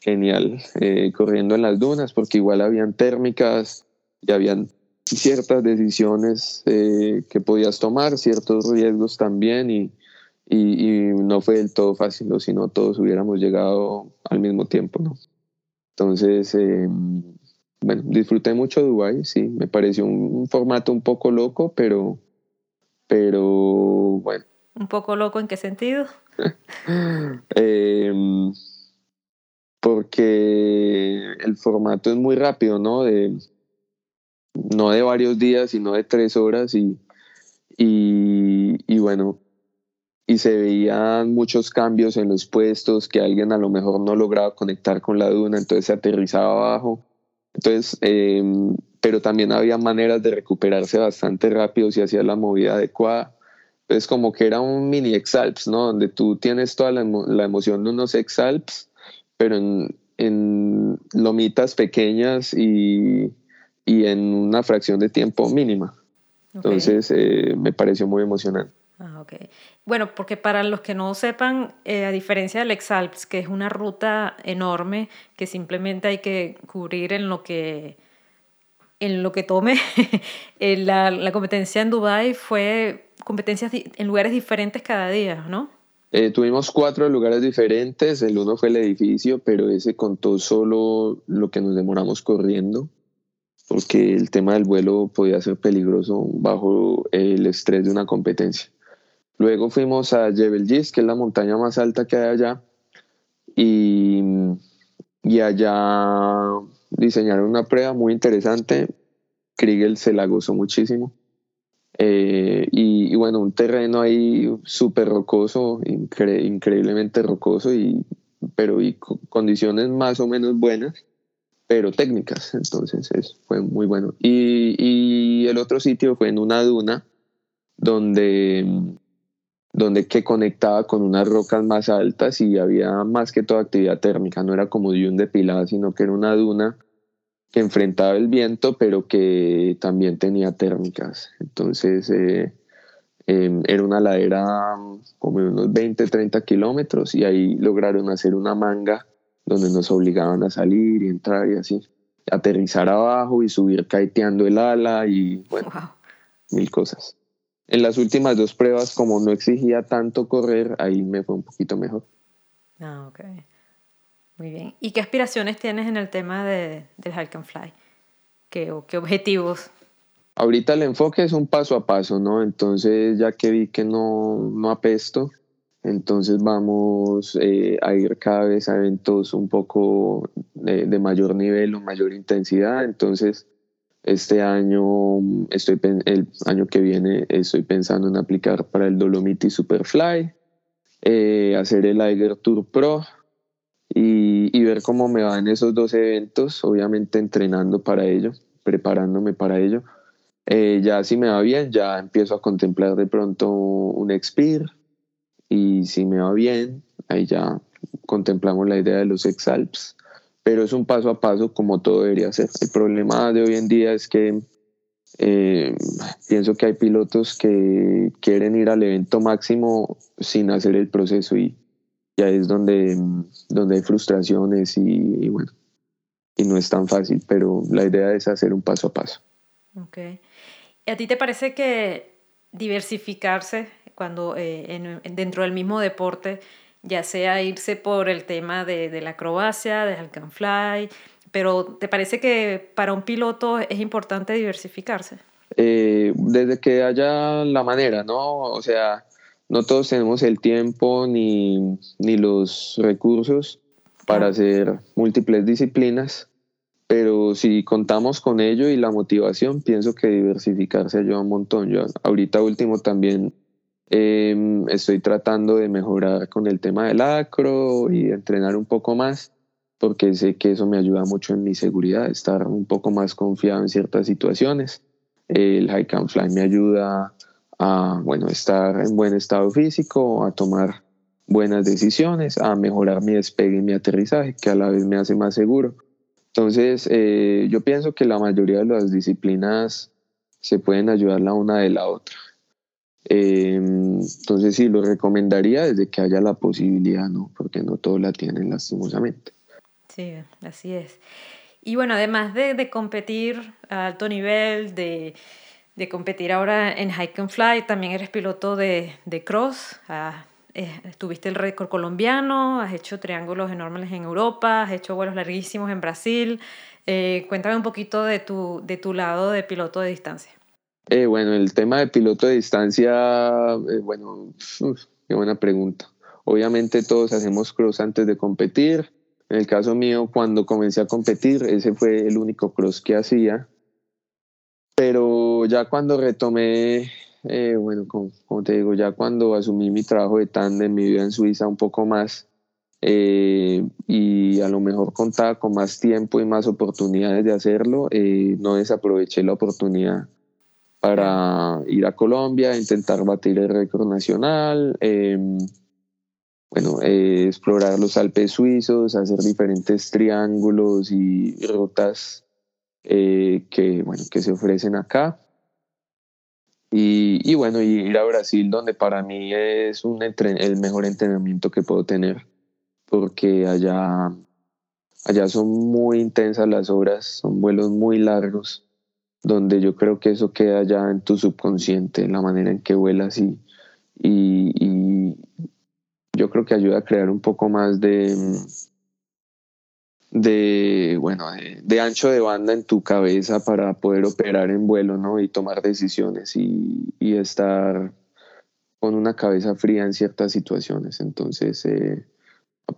genial eh, corriendo en las dunas porque igual habían térmicas y habían ciertas decisiones eh, que podías tomar, ciertos riesgos también y, y, no fue del todo fácil, si no todos hubiéramos llegado al mismo tiempo, ¿no? Entonces, eh, bueno, disfruté mucho de Dubái, sí, me pareció un, formato un poco loco, pero, pero bueno. ¿Un poco loco en qué sentido? Em, porque el formato es muy rápido, ¿no? De, no de varios días, sino de tres horas y, y, bueno, y se veían muchos cambios en los puestos, que alguien a lo mejor no lograba conectar con la duna, entonces se aterrizaba abajo. Entonces, em, pero también había maneras de recuperarse bastante rápido si hacía la movida adecuada. Entonces, como que era un mini Exalps, ¿no? Donde tú tienes toda la, la emoción de unos Exalps, pero en, en lomitas pequeñas y, y en una fracción de tiempo mínima. Entonces eh, me pareció muy emocionante. Ah, okay. Bueno, porque para los que no sepan, eh, a diferencia del Exalps, que es una ruta enorme que simplemente hay que cubrir en lo que, en lo que tome, eh, la, la, competencia en Dubai fue competencias en lugares diferentes cada día, ¿no? tuvimos cuatro lugares diferentes, el uno fue el edificio, pero ese contó solo lo que nos demoramos corriendo porque el tema del vuelo podía ser peligroso bajo el estrés de una competencia. Luego fuimos a Jebel Gis, que es la montaña más alta que hay allá, y, y allá diseñaron una prueba muy interesante. Kriegel se la gozó muchísimo. Eh, y, bueno, un terreno ahí súper rocoso, increíblemente rocoso, y, pero y condiciones más o menos buenas pero técnicas, entonces es, fue muy bueno. Y, y, el otro sitio fue en una duna donde, donde que conectaba con unas rocas más altas y había más que toda actividad térmica, no era como de un depilado, sino que era una duna que enfrentaba el viento, pero que también tenía térmicas. Entonces eh, em, era una ladera como de unos 20, 30 kilómetros y ahí lograron hacer una manga donde nos obligaban a salir y entrar y así, aterrizar abajo y subir caeteando el ala y bueno, mil cosas. En las últimas dos pruebas, como no exigía tanto correr, ahí me fue un poquito mejor. Ah, ok. Muy bien. ¿Y qué aspiraciones tienes en el tema de, del Hike and Fly? ¿Qué, ¿Qué objetivos? Ahorita el enfoque es un paso a paso, ¿no? Entonces, ya que vi que no, no apesto, entonces vamos eh, a ir cada vez a eventos un poco de, de, mayor nivel o mayor intensidad. Entonces, este año, estoy, el año que viene, estoy pensando en aplicar para el Dolomiti Superfly, eh, hacer el Eiger Tour Pro, y, ver cómo me va en esos dos eventos, obviamente entrenando para ello, preparándome para ello. Eh, ya si me va bien, ya empiezo a contemplar de pronto un expir y si me va bien, ahí ya contemplamos la idea de los Exalps, pero es un paso a paso como todo debería ser. El problema de hoy en día es que eh, pienso que hay pilotos que quieren ir al evento máximo sin hacer el proceso y, ya es donde, donde hay frustraciones y, bueno, y no es tan fácil, pero la idea es hacer un paso a paso. Ok. ¿Y a ti te parece que diversificarse cuando eh, dentro del mismo deporte, ya sea irse por el tema de, de la acrobacia, de can fly, pero ¿te parece que para un piloto es importante diversificarse? Eh, desde que haya la manera, ¿no? O sea, no todos tenemos el tiempo ni, los recursos para hacer múltiples disciplinas, pero si contamos con ello y la motivación, pienso que diversificarse ayuda un montón. Yo ahorita último también em, estoy tratando de mejorar con el tema del acro y entrenar un poco más, porque sé que eso me ayuda mucho en mi seguridad, estar un poco más confiado en ciertas situaciones. El high and fly me ayuda a bueno, estar en buen estado físico, a tomar buenas decisiones, a mejorar mi despegue y mi aterrizaje, que a la vez me hace más seguro. Entonces, eh, yo pienso que la mayoría de las disciplinas se pueden ayudar la una de la otra. Em, entonces, sí, lo recomendaría desde que haya la posibilidad, ¿no? Porque no todos la tienen lastimosamente. Sí, así es. Y bueno, además de, de competir a alto nivel, de de competir ahora en Hike and Fly. También eres piloto de, de cross. Ah, eh, tuviste el récord colombiano, has hecho triángulos enormes en Europa, has hecho vuelos larguísimos en Brasil. Eh, cuéntame un poquito de tu, de tu lado de piloto de distancia. Eh, bueno, el tema de piloto de distancia, bueno, qué buena pregunta. Obviamente todos hacemos cross antes de competir. En el caso mío, cuando comencé a competir, ese fue el único cross que hacía pero ya cuando retomé, eh, bueno, como, te digo, ya cuando asumí mi trabajo de tándem, mi vida en Suiza un poco más, eh, y a lo mejor contaba con más tiempo y más oportunidades de hacerlo, eh, no desaproveché la oportunidad para ir a Colombia, intentar batir el récord nacional, em, bueno, explorar los Alpes suizos, hacer diferentes triángulos y rutas eh, que, bueno, que se ofrecen acá. Y, y, bueno, ir a Brasil, donde para mí es un el mejor entrenamiento que puedo tener, porque allá, allá son muy intensas las horas, son vuelos muy largos, donde yo creo que eso queda ya en tu subconsciente, la manera en que vuelas y, y, y yo creo que ayuda a crear un poco más de, de, bueno, de, ancho de banda en tu cabeza para poder operar en vuelo, ¿no? Y tomar decisiones y, y estar con una cabeza fría en ciertas situaciones. Entonces, eh,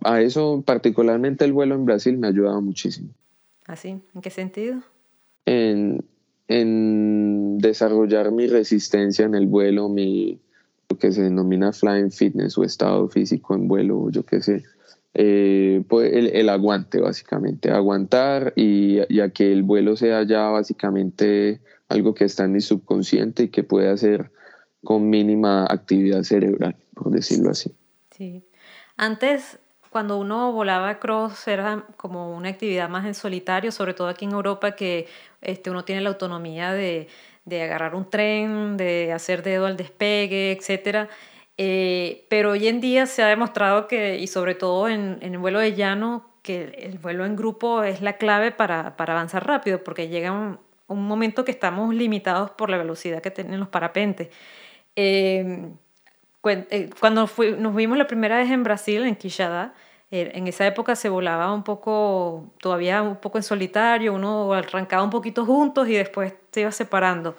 a eso particularmente el vuelo en Brasil me ha ayudado muchísimo. ¿Así? ¿En qué sentido? En, en desarrollar mi resistencia en el vuelo, mi, lo que se denomina flying fitness o estado físico en vuelo, yo qué sé eh, pues el, aguante básicamente, aguantar y, a que el vuelo sea ya básicamente algo que está en mi subconsciente y que puede hacer con mínima actividad cerebral, por decirlo así. Sí. Antes, cuando uno volaba cross, era como una actividad más en solitario, sobre todo aquí en Europa, que este, uno tiene la autonomía de, de agarrar un tren, de hacer dedo al despegue, etc. Eh, pero hoy en día se ha demostrado que, y sobre todo en, en el vuelo de llano, que el vuelo en grupo es la clave para, para avanzar rápido, porque llega un, un, momento que estamos limitados por la velocidad que tienen los parapentes. Eh, eh, cuando nos vimos la primera vez en Brasil, en Quixadá, eh, en esa época se volaba un poco, todavía un poco en solitario, uno arrancaba un poquito juntos y después se iba separando.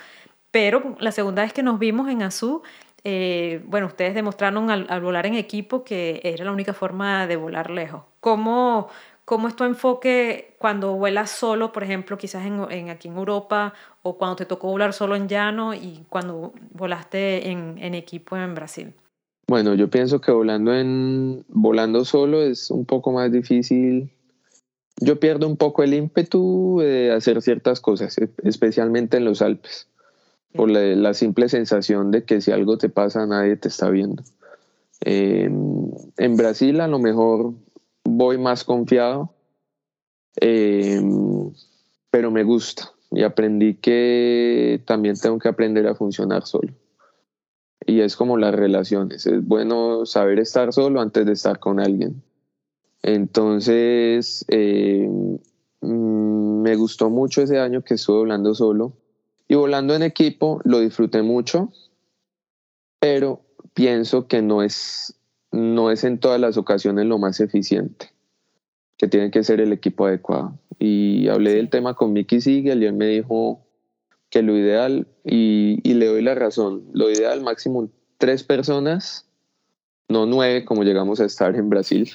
Pero la segunda vez que nos vimos en Azul, eh, bueno, ustedes demostraron al, volar en equipo que era la única forma de volar lejos. ¿Cómo, cómo es tu enfoque cuando vuelas solo, por ejemplo, quizás en, en, aquí en Europa, o cuando te tocó volar solo en llano y cuando volaste en, en equipo en Brasil? Bueno, yo pienso que volando en volando solo es un poco más difícil. Yo pierdo un poco el ímpetu de hacer ciertas cosas, especialmente en los Alpes por la, simple sensación de que si algo te pasa nadie te está viendo. Em, en Brasil a lo mejor voy más confiado, em, pero me gusta y aprendí que también tengo que aprender a funcionar solo. Y es como las relaciones, es bueno saber estar solo antes de estar con alguien. Entonces, em, mm, me gustó mucho ese año que estuve hablando solo y volando en equipo lo disfruté mucho, pero pienso que no es, no es en todas las ocasiones lo más eficiente, que tiene que ser el equipo adecuado. Y hablé del tema con Mickey Siegel y él me dijo que lo ideal, y, y le doy la razón, lo ideal máximo tres personas, no nueve como llegamos a estar en Brasil,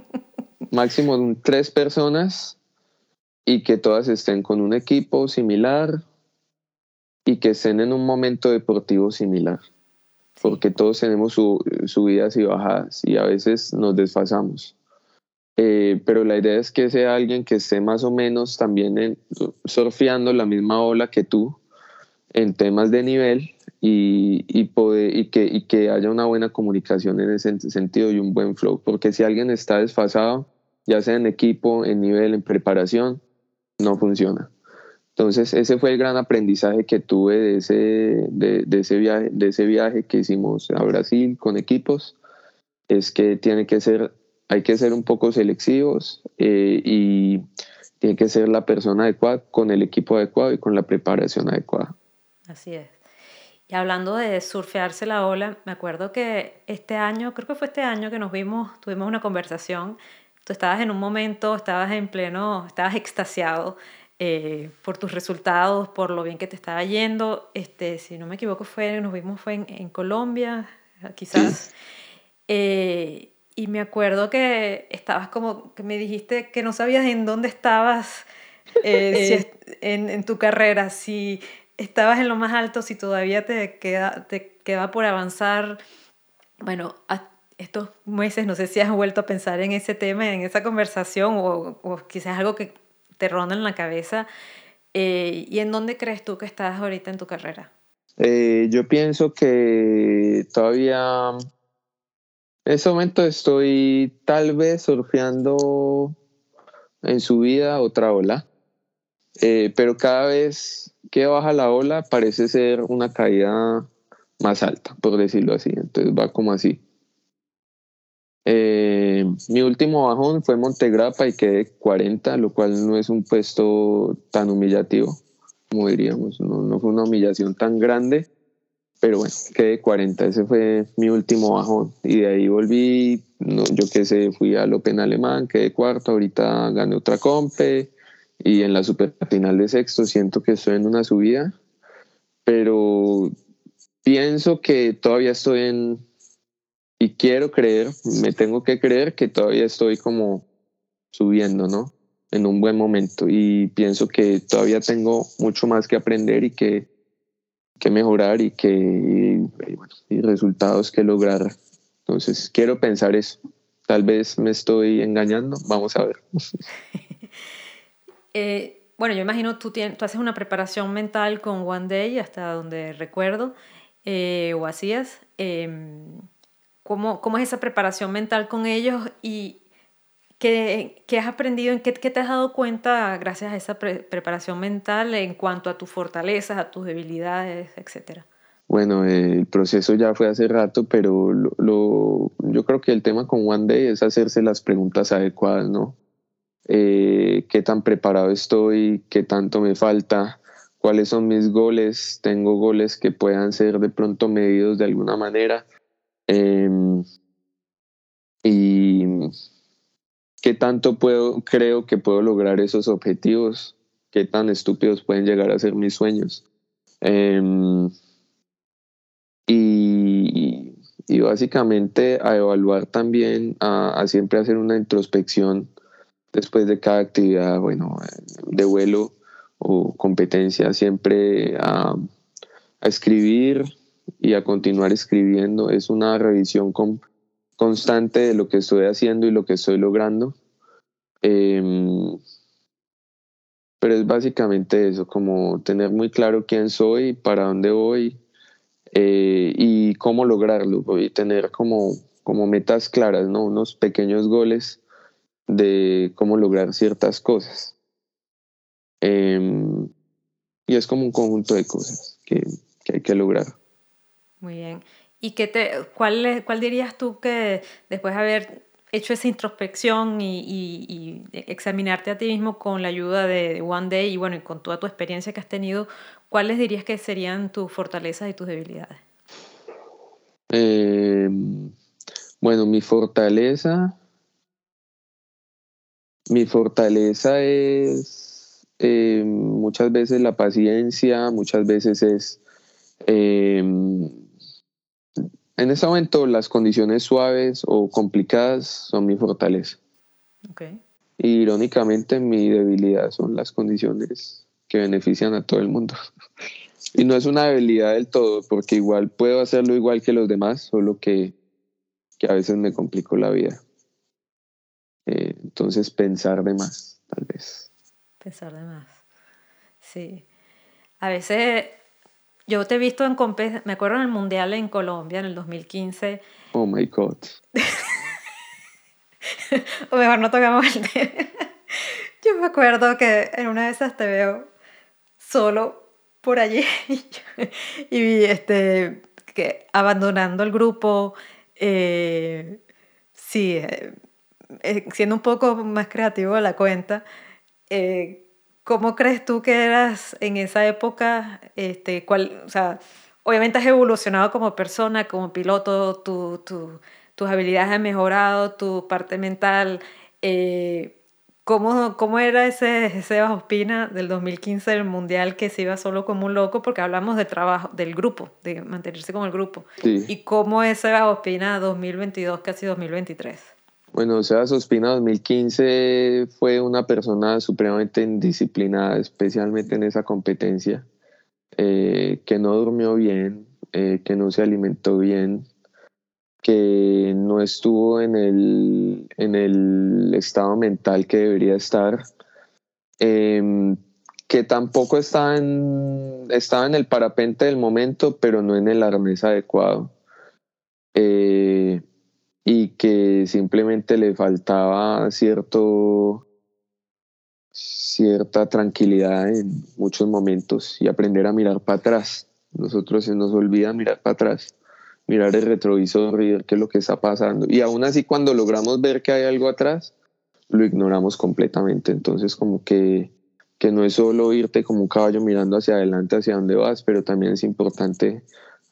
máximo tres personas y que todas estén con un equipo similar, y que estén en un momento deportivo similar, porque todos tenemos subidas y bajadas y a veces nos desfasamos. Eh, pero la idea es que sea alguien que esté más o menos también surfeando la misma ola que tú en temas de nivel y, y, y, que, y que haya una buena comunicación en ese sentido y un buen flow, porque si alguien está desfasado, ya sea en equipo, en nivel, en preparación, no funciona. Entonces, ese fue el gran aprendizaje que tuve de ese, de, ese, viaje, de ese viaje que hicimos a Brasil con equipos, es que tiene que ser, hay que ser un poco selectivos eh, y tiene que ser la persona adecuada con el equipo adecuado y con la preparación adecuada. Así es. Y hablando de surfearse la ola, me acuerdo que este año, creo que fue este año que nos vimos, tuvimos una conversación, tú estabas en un momento, estabas en pleno, estabas extasiado eh, por tus resultados, por lo bien que te estaba yendo. Este, si no me equivoco, fue, nos vimos fue en, Colombia, quizás. Eh, y me acuerdo que estabas como, que me dijiste que no sabías en dónde estabas eh, en, en, tu carrera, si estabas en lo más alto, si todavía te queda, te queda por avanzar. Bueno, estos meses no sé si has vuelto a pensar en ese tema, en esa conversación, o, o quizás algo que te ronda en la cabeza. Eh, ¿Y en dónde crees tú que estás ahorita en tu carrera? Eh, yo pienso que todavía en ese momento estoy tal vez surfeando en su vida otra ola, eh, pero cada vez que baja la ola parece ser una caída más alta, por decirlo así. Entonces va como así. Eh, mi último bajón fue Montegrappa y quedé 40, lo cual no es un puesto tan humillativo, como diríamos. No, fue una humillación tan grande, pero bueno, quedé 40. Ese fue mi último bajón. Y de ahí volví, no, yo qué sé, fui al Open Alemán, quedé cuarto, ahorita gané otra compe. Y en la super final de sexto siento que estoy en una subida, pero pienso que todavía estoy en, y quiero creer, me tengo que creer que todavía estoy como subiendo, ¿no? En un buen momento y pienso que todavía tengo mucho más que aprender y que, que mejorar y que y, resultados que lograr. Entonces, quiero pensar eso. Tal vez me estoy engañando, vamos a ver. Eh, bueno, yo imagino tú, tienes, tú haces una preparación mental con One Day, hasta donde recuerdo. eh, o hacías. Em, ¿cómo, ¿Cómo es esa preparación mental con ellos y qué, qué has aprendido, en qué, qué, te has dado cuenta gracias a esa preparación mental en cuanto a tus fortalezas, a tus debilidades, etcétera? Bueno, el proceso ya fue hace rato, pero lo, yo creo que el tema con One Day es hacerse las preguntas adecuadas, ¿no? Eh, ¿Qué tan preparado estoy? ¿Qué tanto me falta? ¿Cuáles son mis goles? ¿Tengo goles que puedan ser de pronto medidos de alguna manera? Em, ¿Y qué tanto puedo, creo que puedo lograr esos objetivos? ¿Qué tan estúpidos pueden llegar a ser mis sueños? Em, y, y, básicamente a evaluar también, a, siempre hacer una introspección después de cada actividad, bueno, de vuelo o competencia, siempre a escribir y a continuar escribiendo. Es una revisión con, constante de lo que estoy haciendo y lo que estoy logrando. Em, pero es básicamente eso, como tener muy claro quién soy, para dónde voy, eh, y cómo lograrlo, y tener como, como metas claras, ¿no? unos pequeños goles de cómo lograr ciertas cosas. Em, y es como un conjunto de cosas que, que, hay que lograr. Muy bien. ¿Y qué te, cuál, cuál dirías tú que después de haber hecho esa introspección y, y, examinarte a ti mismo con la ayuda de One Day y bueno, y con toda tu experiencia que has tenido, ¿cuáles dirías que serían tus fortalezas y tus debilidades? Eh, bueno, mi fortaleza, mi fortaleza es eh, muchas veces la paciencia, muchas veces es eh, en este momento las condiciones suaves o complicadas son mi fortaleza. Okay. irónicamente mi debilidad son las condiciones que benefician a todo el mundo. Y no es una debilidad del todo, porque igual puedo hacerlo igual que los demás, solo que, que a veces me complico la vida. Eh, entonces pensar de más, tal vez. Pensar de más. Sí. A veces yo te he visto en me acuerdo en el Mundial en Colombia en el 2015. Oh my God. o mejor no tocamos el tema. Yo me acuerdo que en una de esas te veo solo por allí y este, que abandonando el grupo, eh, sí, eh, eh, siendo un poco más creativo de la cuenta. Eh, ¿Cómo crees tú que eras en esa época? Este, cuál, o sea, obviamente has evolucionado como persona, como piloto, tu, tu, tus habilidades han mejorado, tu parte mental. Eh, ¿cómo, ¿Cómo era ese Sebas Ospina del 2015 del Mundial que se iba solo como un loco? Porque hablamos de trabajo, del grupo, de mantenerse con el grupo. ¿Y cómo es Sebas Ospina 2022, casi 2023? Bueno, Sebas Ospina 2015 fue una persona supremamente indisciplinada, especialmente en esa competencia, eh, que no durmió bien, eh, que no se alimentó bien, que no estuvo en el, en el estado mental que debería estar, em, que tampoco estaba en, estaba en el parapente del momento, pero no en el arnés adecuado. Eh, y que simplemente le faltaba cierto, cierta tranquilidad en muchos momentos y aprender a mirar para atrás. Nosotros se nos olvida mirar para atrás, mirar el retrovisor y ver qué es lo que está pasando. Y aún así cuando logramos ver que hay algo atrás, lo ignoramos completamente. Entonces como que, que no es solo irte como un caballo mirando hacia adelante, hacia dónde vas, pero también es importante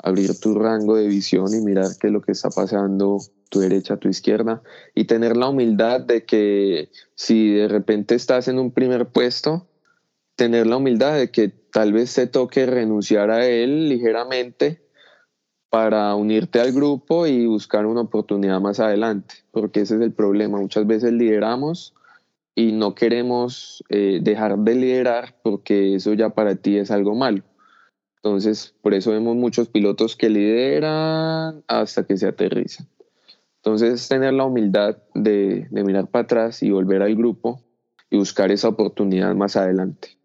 abrir tu rango de visión y mirar qué es lo que está pasando tu derecha, tu izquierda, y tener la humildad de que si de repente estás en un primer puesto, tener la humildad de que tal vez te toque renunciar a él ligeramente para unirte al grupo y buscar una oportunidad más adelante, porque ese es el problema. Muchas veces lideramos y no queremos eh, dejar de liderar porque eso ya para ti es algo malo. Entonces, por eso vemos muchos pilotos que lideran hasta que se aterrizan. Entonces, tener la humildad de, mirar para atrás y volver al grupo y buscar esa oportunidad más adelante.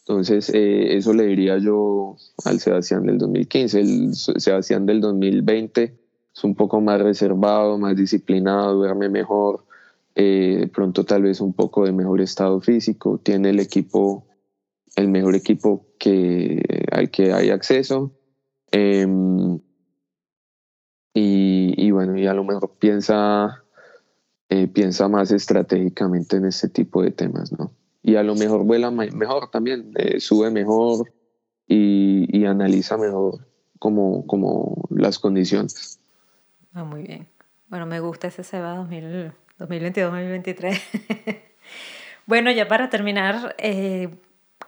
Entonces, eh, eso le diría yo al Sebastián del 2015. El Sebastián del 2020 es un poco más reservado, más disciplinado, duerme mejor, eh, pronto tal vez un poco de mejor estado físico, tiene el equipo, el mejor equipo que, que hay acceso. Em, y, y, bueno, y a lo mejor piensa, eh, piensa más estratégicamente en este tipo de temas, ¿no? y a lo mejor vuela mejor también, eh, sube mejor y, y, analiza mejor como, como las condiciones. Ah, muy bien. Bueno, me gusta ese SEBA 2022-2023. bueno, ya para terminar, eh,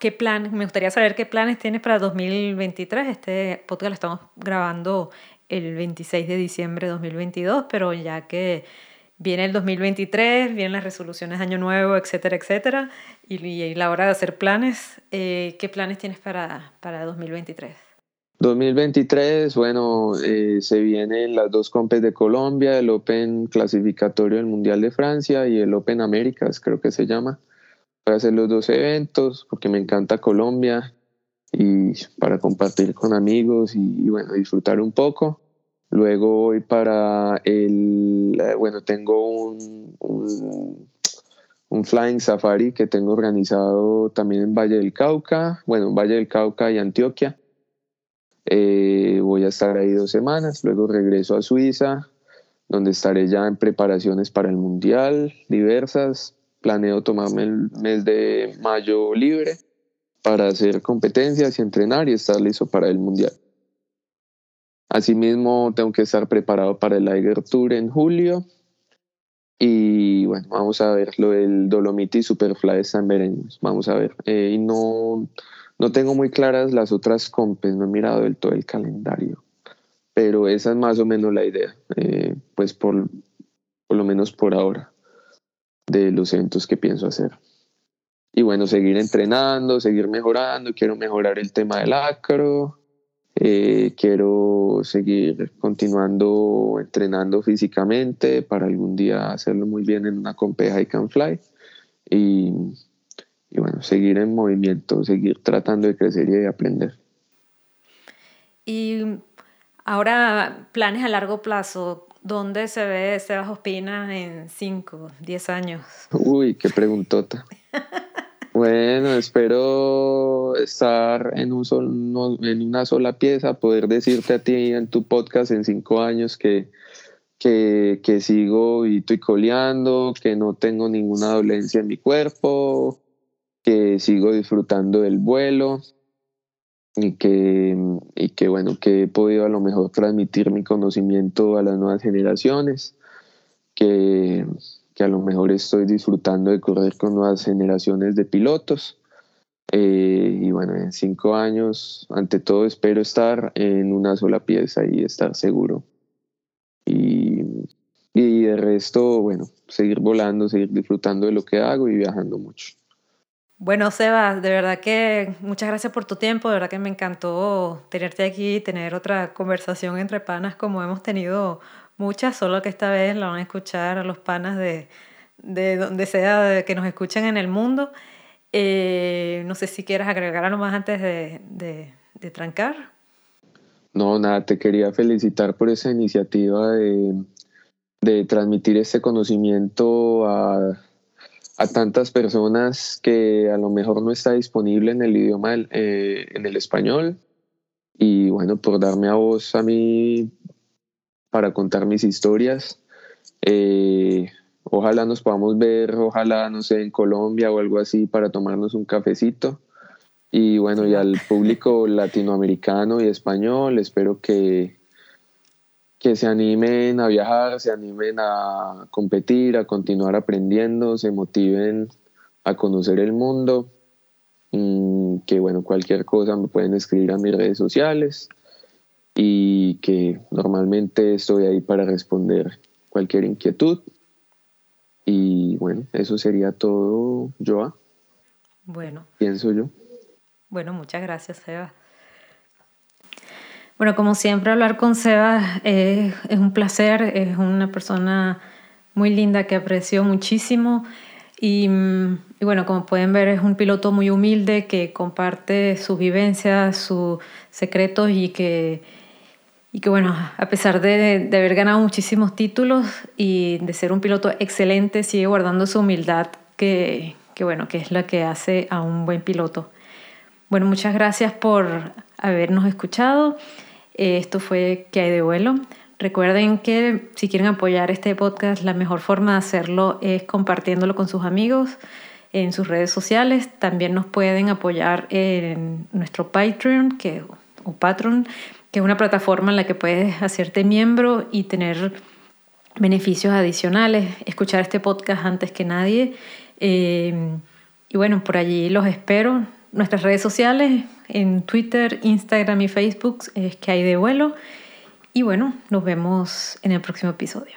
¿qué plan? Me gustaría saber qué planes tienes para 2023. Este podcast lo estamos grabando el 26 de diciembre de 2022, pero ya que viene el 2023, vienen las resoluciones de Año Nuevo, etcétera, etcétera, y, la hora de hacer planes, eh, ¿qué planes tienes para, para 2023? 2023, bueno, eh, se vienen las dos compes de Colombia, el Open clasificatorio del Mundial de Francia y el Open Américas, creo que se llama. Voy a hacer los dos eventos porque me encanta Colombia y para compartir con amigos y, y bueno, disfrutar un poco. Luego voy para el, eh, bueno, tengo un, un, flying safari que tengo organizado también en Valle del Cauca, bueno, en Valle del Cauca y Antioquia. Eh, voy a estar ahí dos semanas, luego regreso a Suiza, donde estaré ya en preparaciones para el Mundial, diversas. Planeo tomarme el mes de mayo libre para hacer competencias y entrenar y estar listo para el Mundial. Asimismo, tengo que estar preparado para el Liger Tour en julio. Y bueno, vamos a ver lo del Dolomiti Superfly están veremos. Vamos a ver. Eh, y no, no tengo muy claras las otras compes, no he mirado del todo el calendario. Pero esa es más o menos la idea. Eh, pues por, por lo menos por ahora, de los eventos que pienso hacer. Y bueno, seguir entrenando, seguir mejorando. Quiero mejorar el tema del acro eh, quiero seguir continuando entrenando físicamente para algún día hacerlo muy bien en una compeja y can fly. Y, y bueno, seguir en movimiento, seguir tratando de crecer y de aprender. Y ahora, planes a largo plazo, ¿dónde se ve Sebas Ospina en 5, 10 años? Uy, qué preguntota. Bueno, espero estar en, un en una sola pieza, poder decirte a ti en tu podcast en cinco años que, que, que sigo y estoy coleando, que no tengo ninguna dolencia en mi cuerpo, que sigo disfrutando del vuelo y que, y que bueno, que he podido a lo mejor transmitir mi conocimiento a las nuevas generaciones, que que a lo mejor estoy disfrutando de correr con nuevas generaciones de pilotos. Eh, y bueno, en cinco años, ante todo, espero estar en una sola pieza y estar seguro. Y, y de resto, bueno, seguir volando, seguir disfrutando de lo que hago y viajando mucho. Bueno, Sebas, de verdad que muchas gracias por tu tiempo, de verdad que me encantó tenerte aquí, tener otra conversación entre panas como hemos tenido muchas, solo que esta vez la van a escuchar a los panas de, de donde sea que nos escuchen en el mundo. Eh, no sé si quieras agregar algo más antes de, de, de, trancar. No, nada, te quería felicitar por esa iniciativa de, de transmitir este conocimiento a, a, tantas personas que a lo mejor no está disponible en el idioma, eh, en el español. Y bueno, por darme a voz a mí para contar mis historias. Eh, ojalá nos podamos ver, ojalá, no sé, en Colombia o algo así para tomarnos un cafecito. Y bueno, y al público latinoamericano y español, espero que, que se animen a viajar, se animen a competir, a continuar aprendiendo, se motiven a conocer el mundo. Mm, que bueno, cualquier cosa me pueden escribir a mis redes sociales y que normalmente estoy ahí para responder cualquier inquietud. Y bueno, eso sería todo, Joa. Bueno. Pienso yo. Bueno, muchas gracias, Seba. Bueno, como siempre, hablar con Seba es, es un placer, es una persona muy linda que aprecio muchísimo Y, y, bueno, como pueden ver, es un piloto muy humilde que comparte sus vivencias, sus secretos y que, y que bueno, a pesar de, de, haber ganado muchísimos títulos y de ser un piloto excelente, sigue guardando su humildad que, que bueno, que es la que hace a un buen piloto. Bueno, muchas gracias por habernos escuchado. Esto fue ¿Qué hay de vuelo? Recuerden que si quieren apoyar este podcast, la mejor forma de hacerlo es compartiéndolo con sus amigos en sus redes sociales. También nos pueden apoyar en nuestro Patreon que, o Patreon, que es una plataforma en la que puedes hacerte miembro y tener beneficios adicionales, escuchar este podcast antes que nadie. Eh, y bueno, por allí los espero. Nuestras redes sociales, en Twitter, Instagram y Facebook, es que hay de vuelo. Y bueno, nos vemos en el próximo episodio.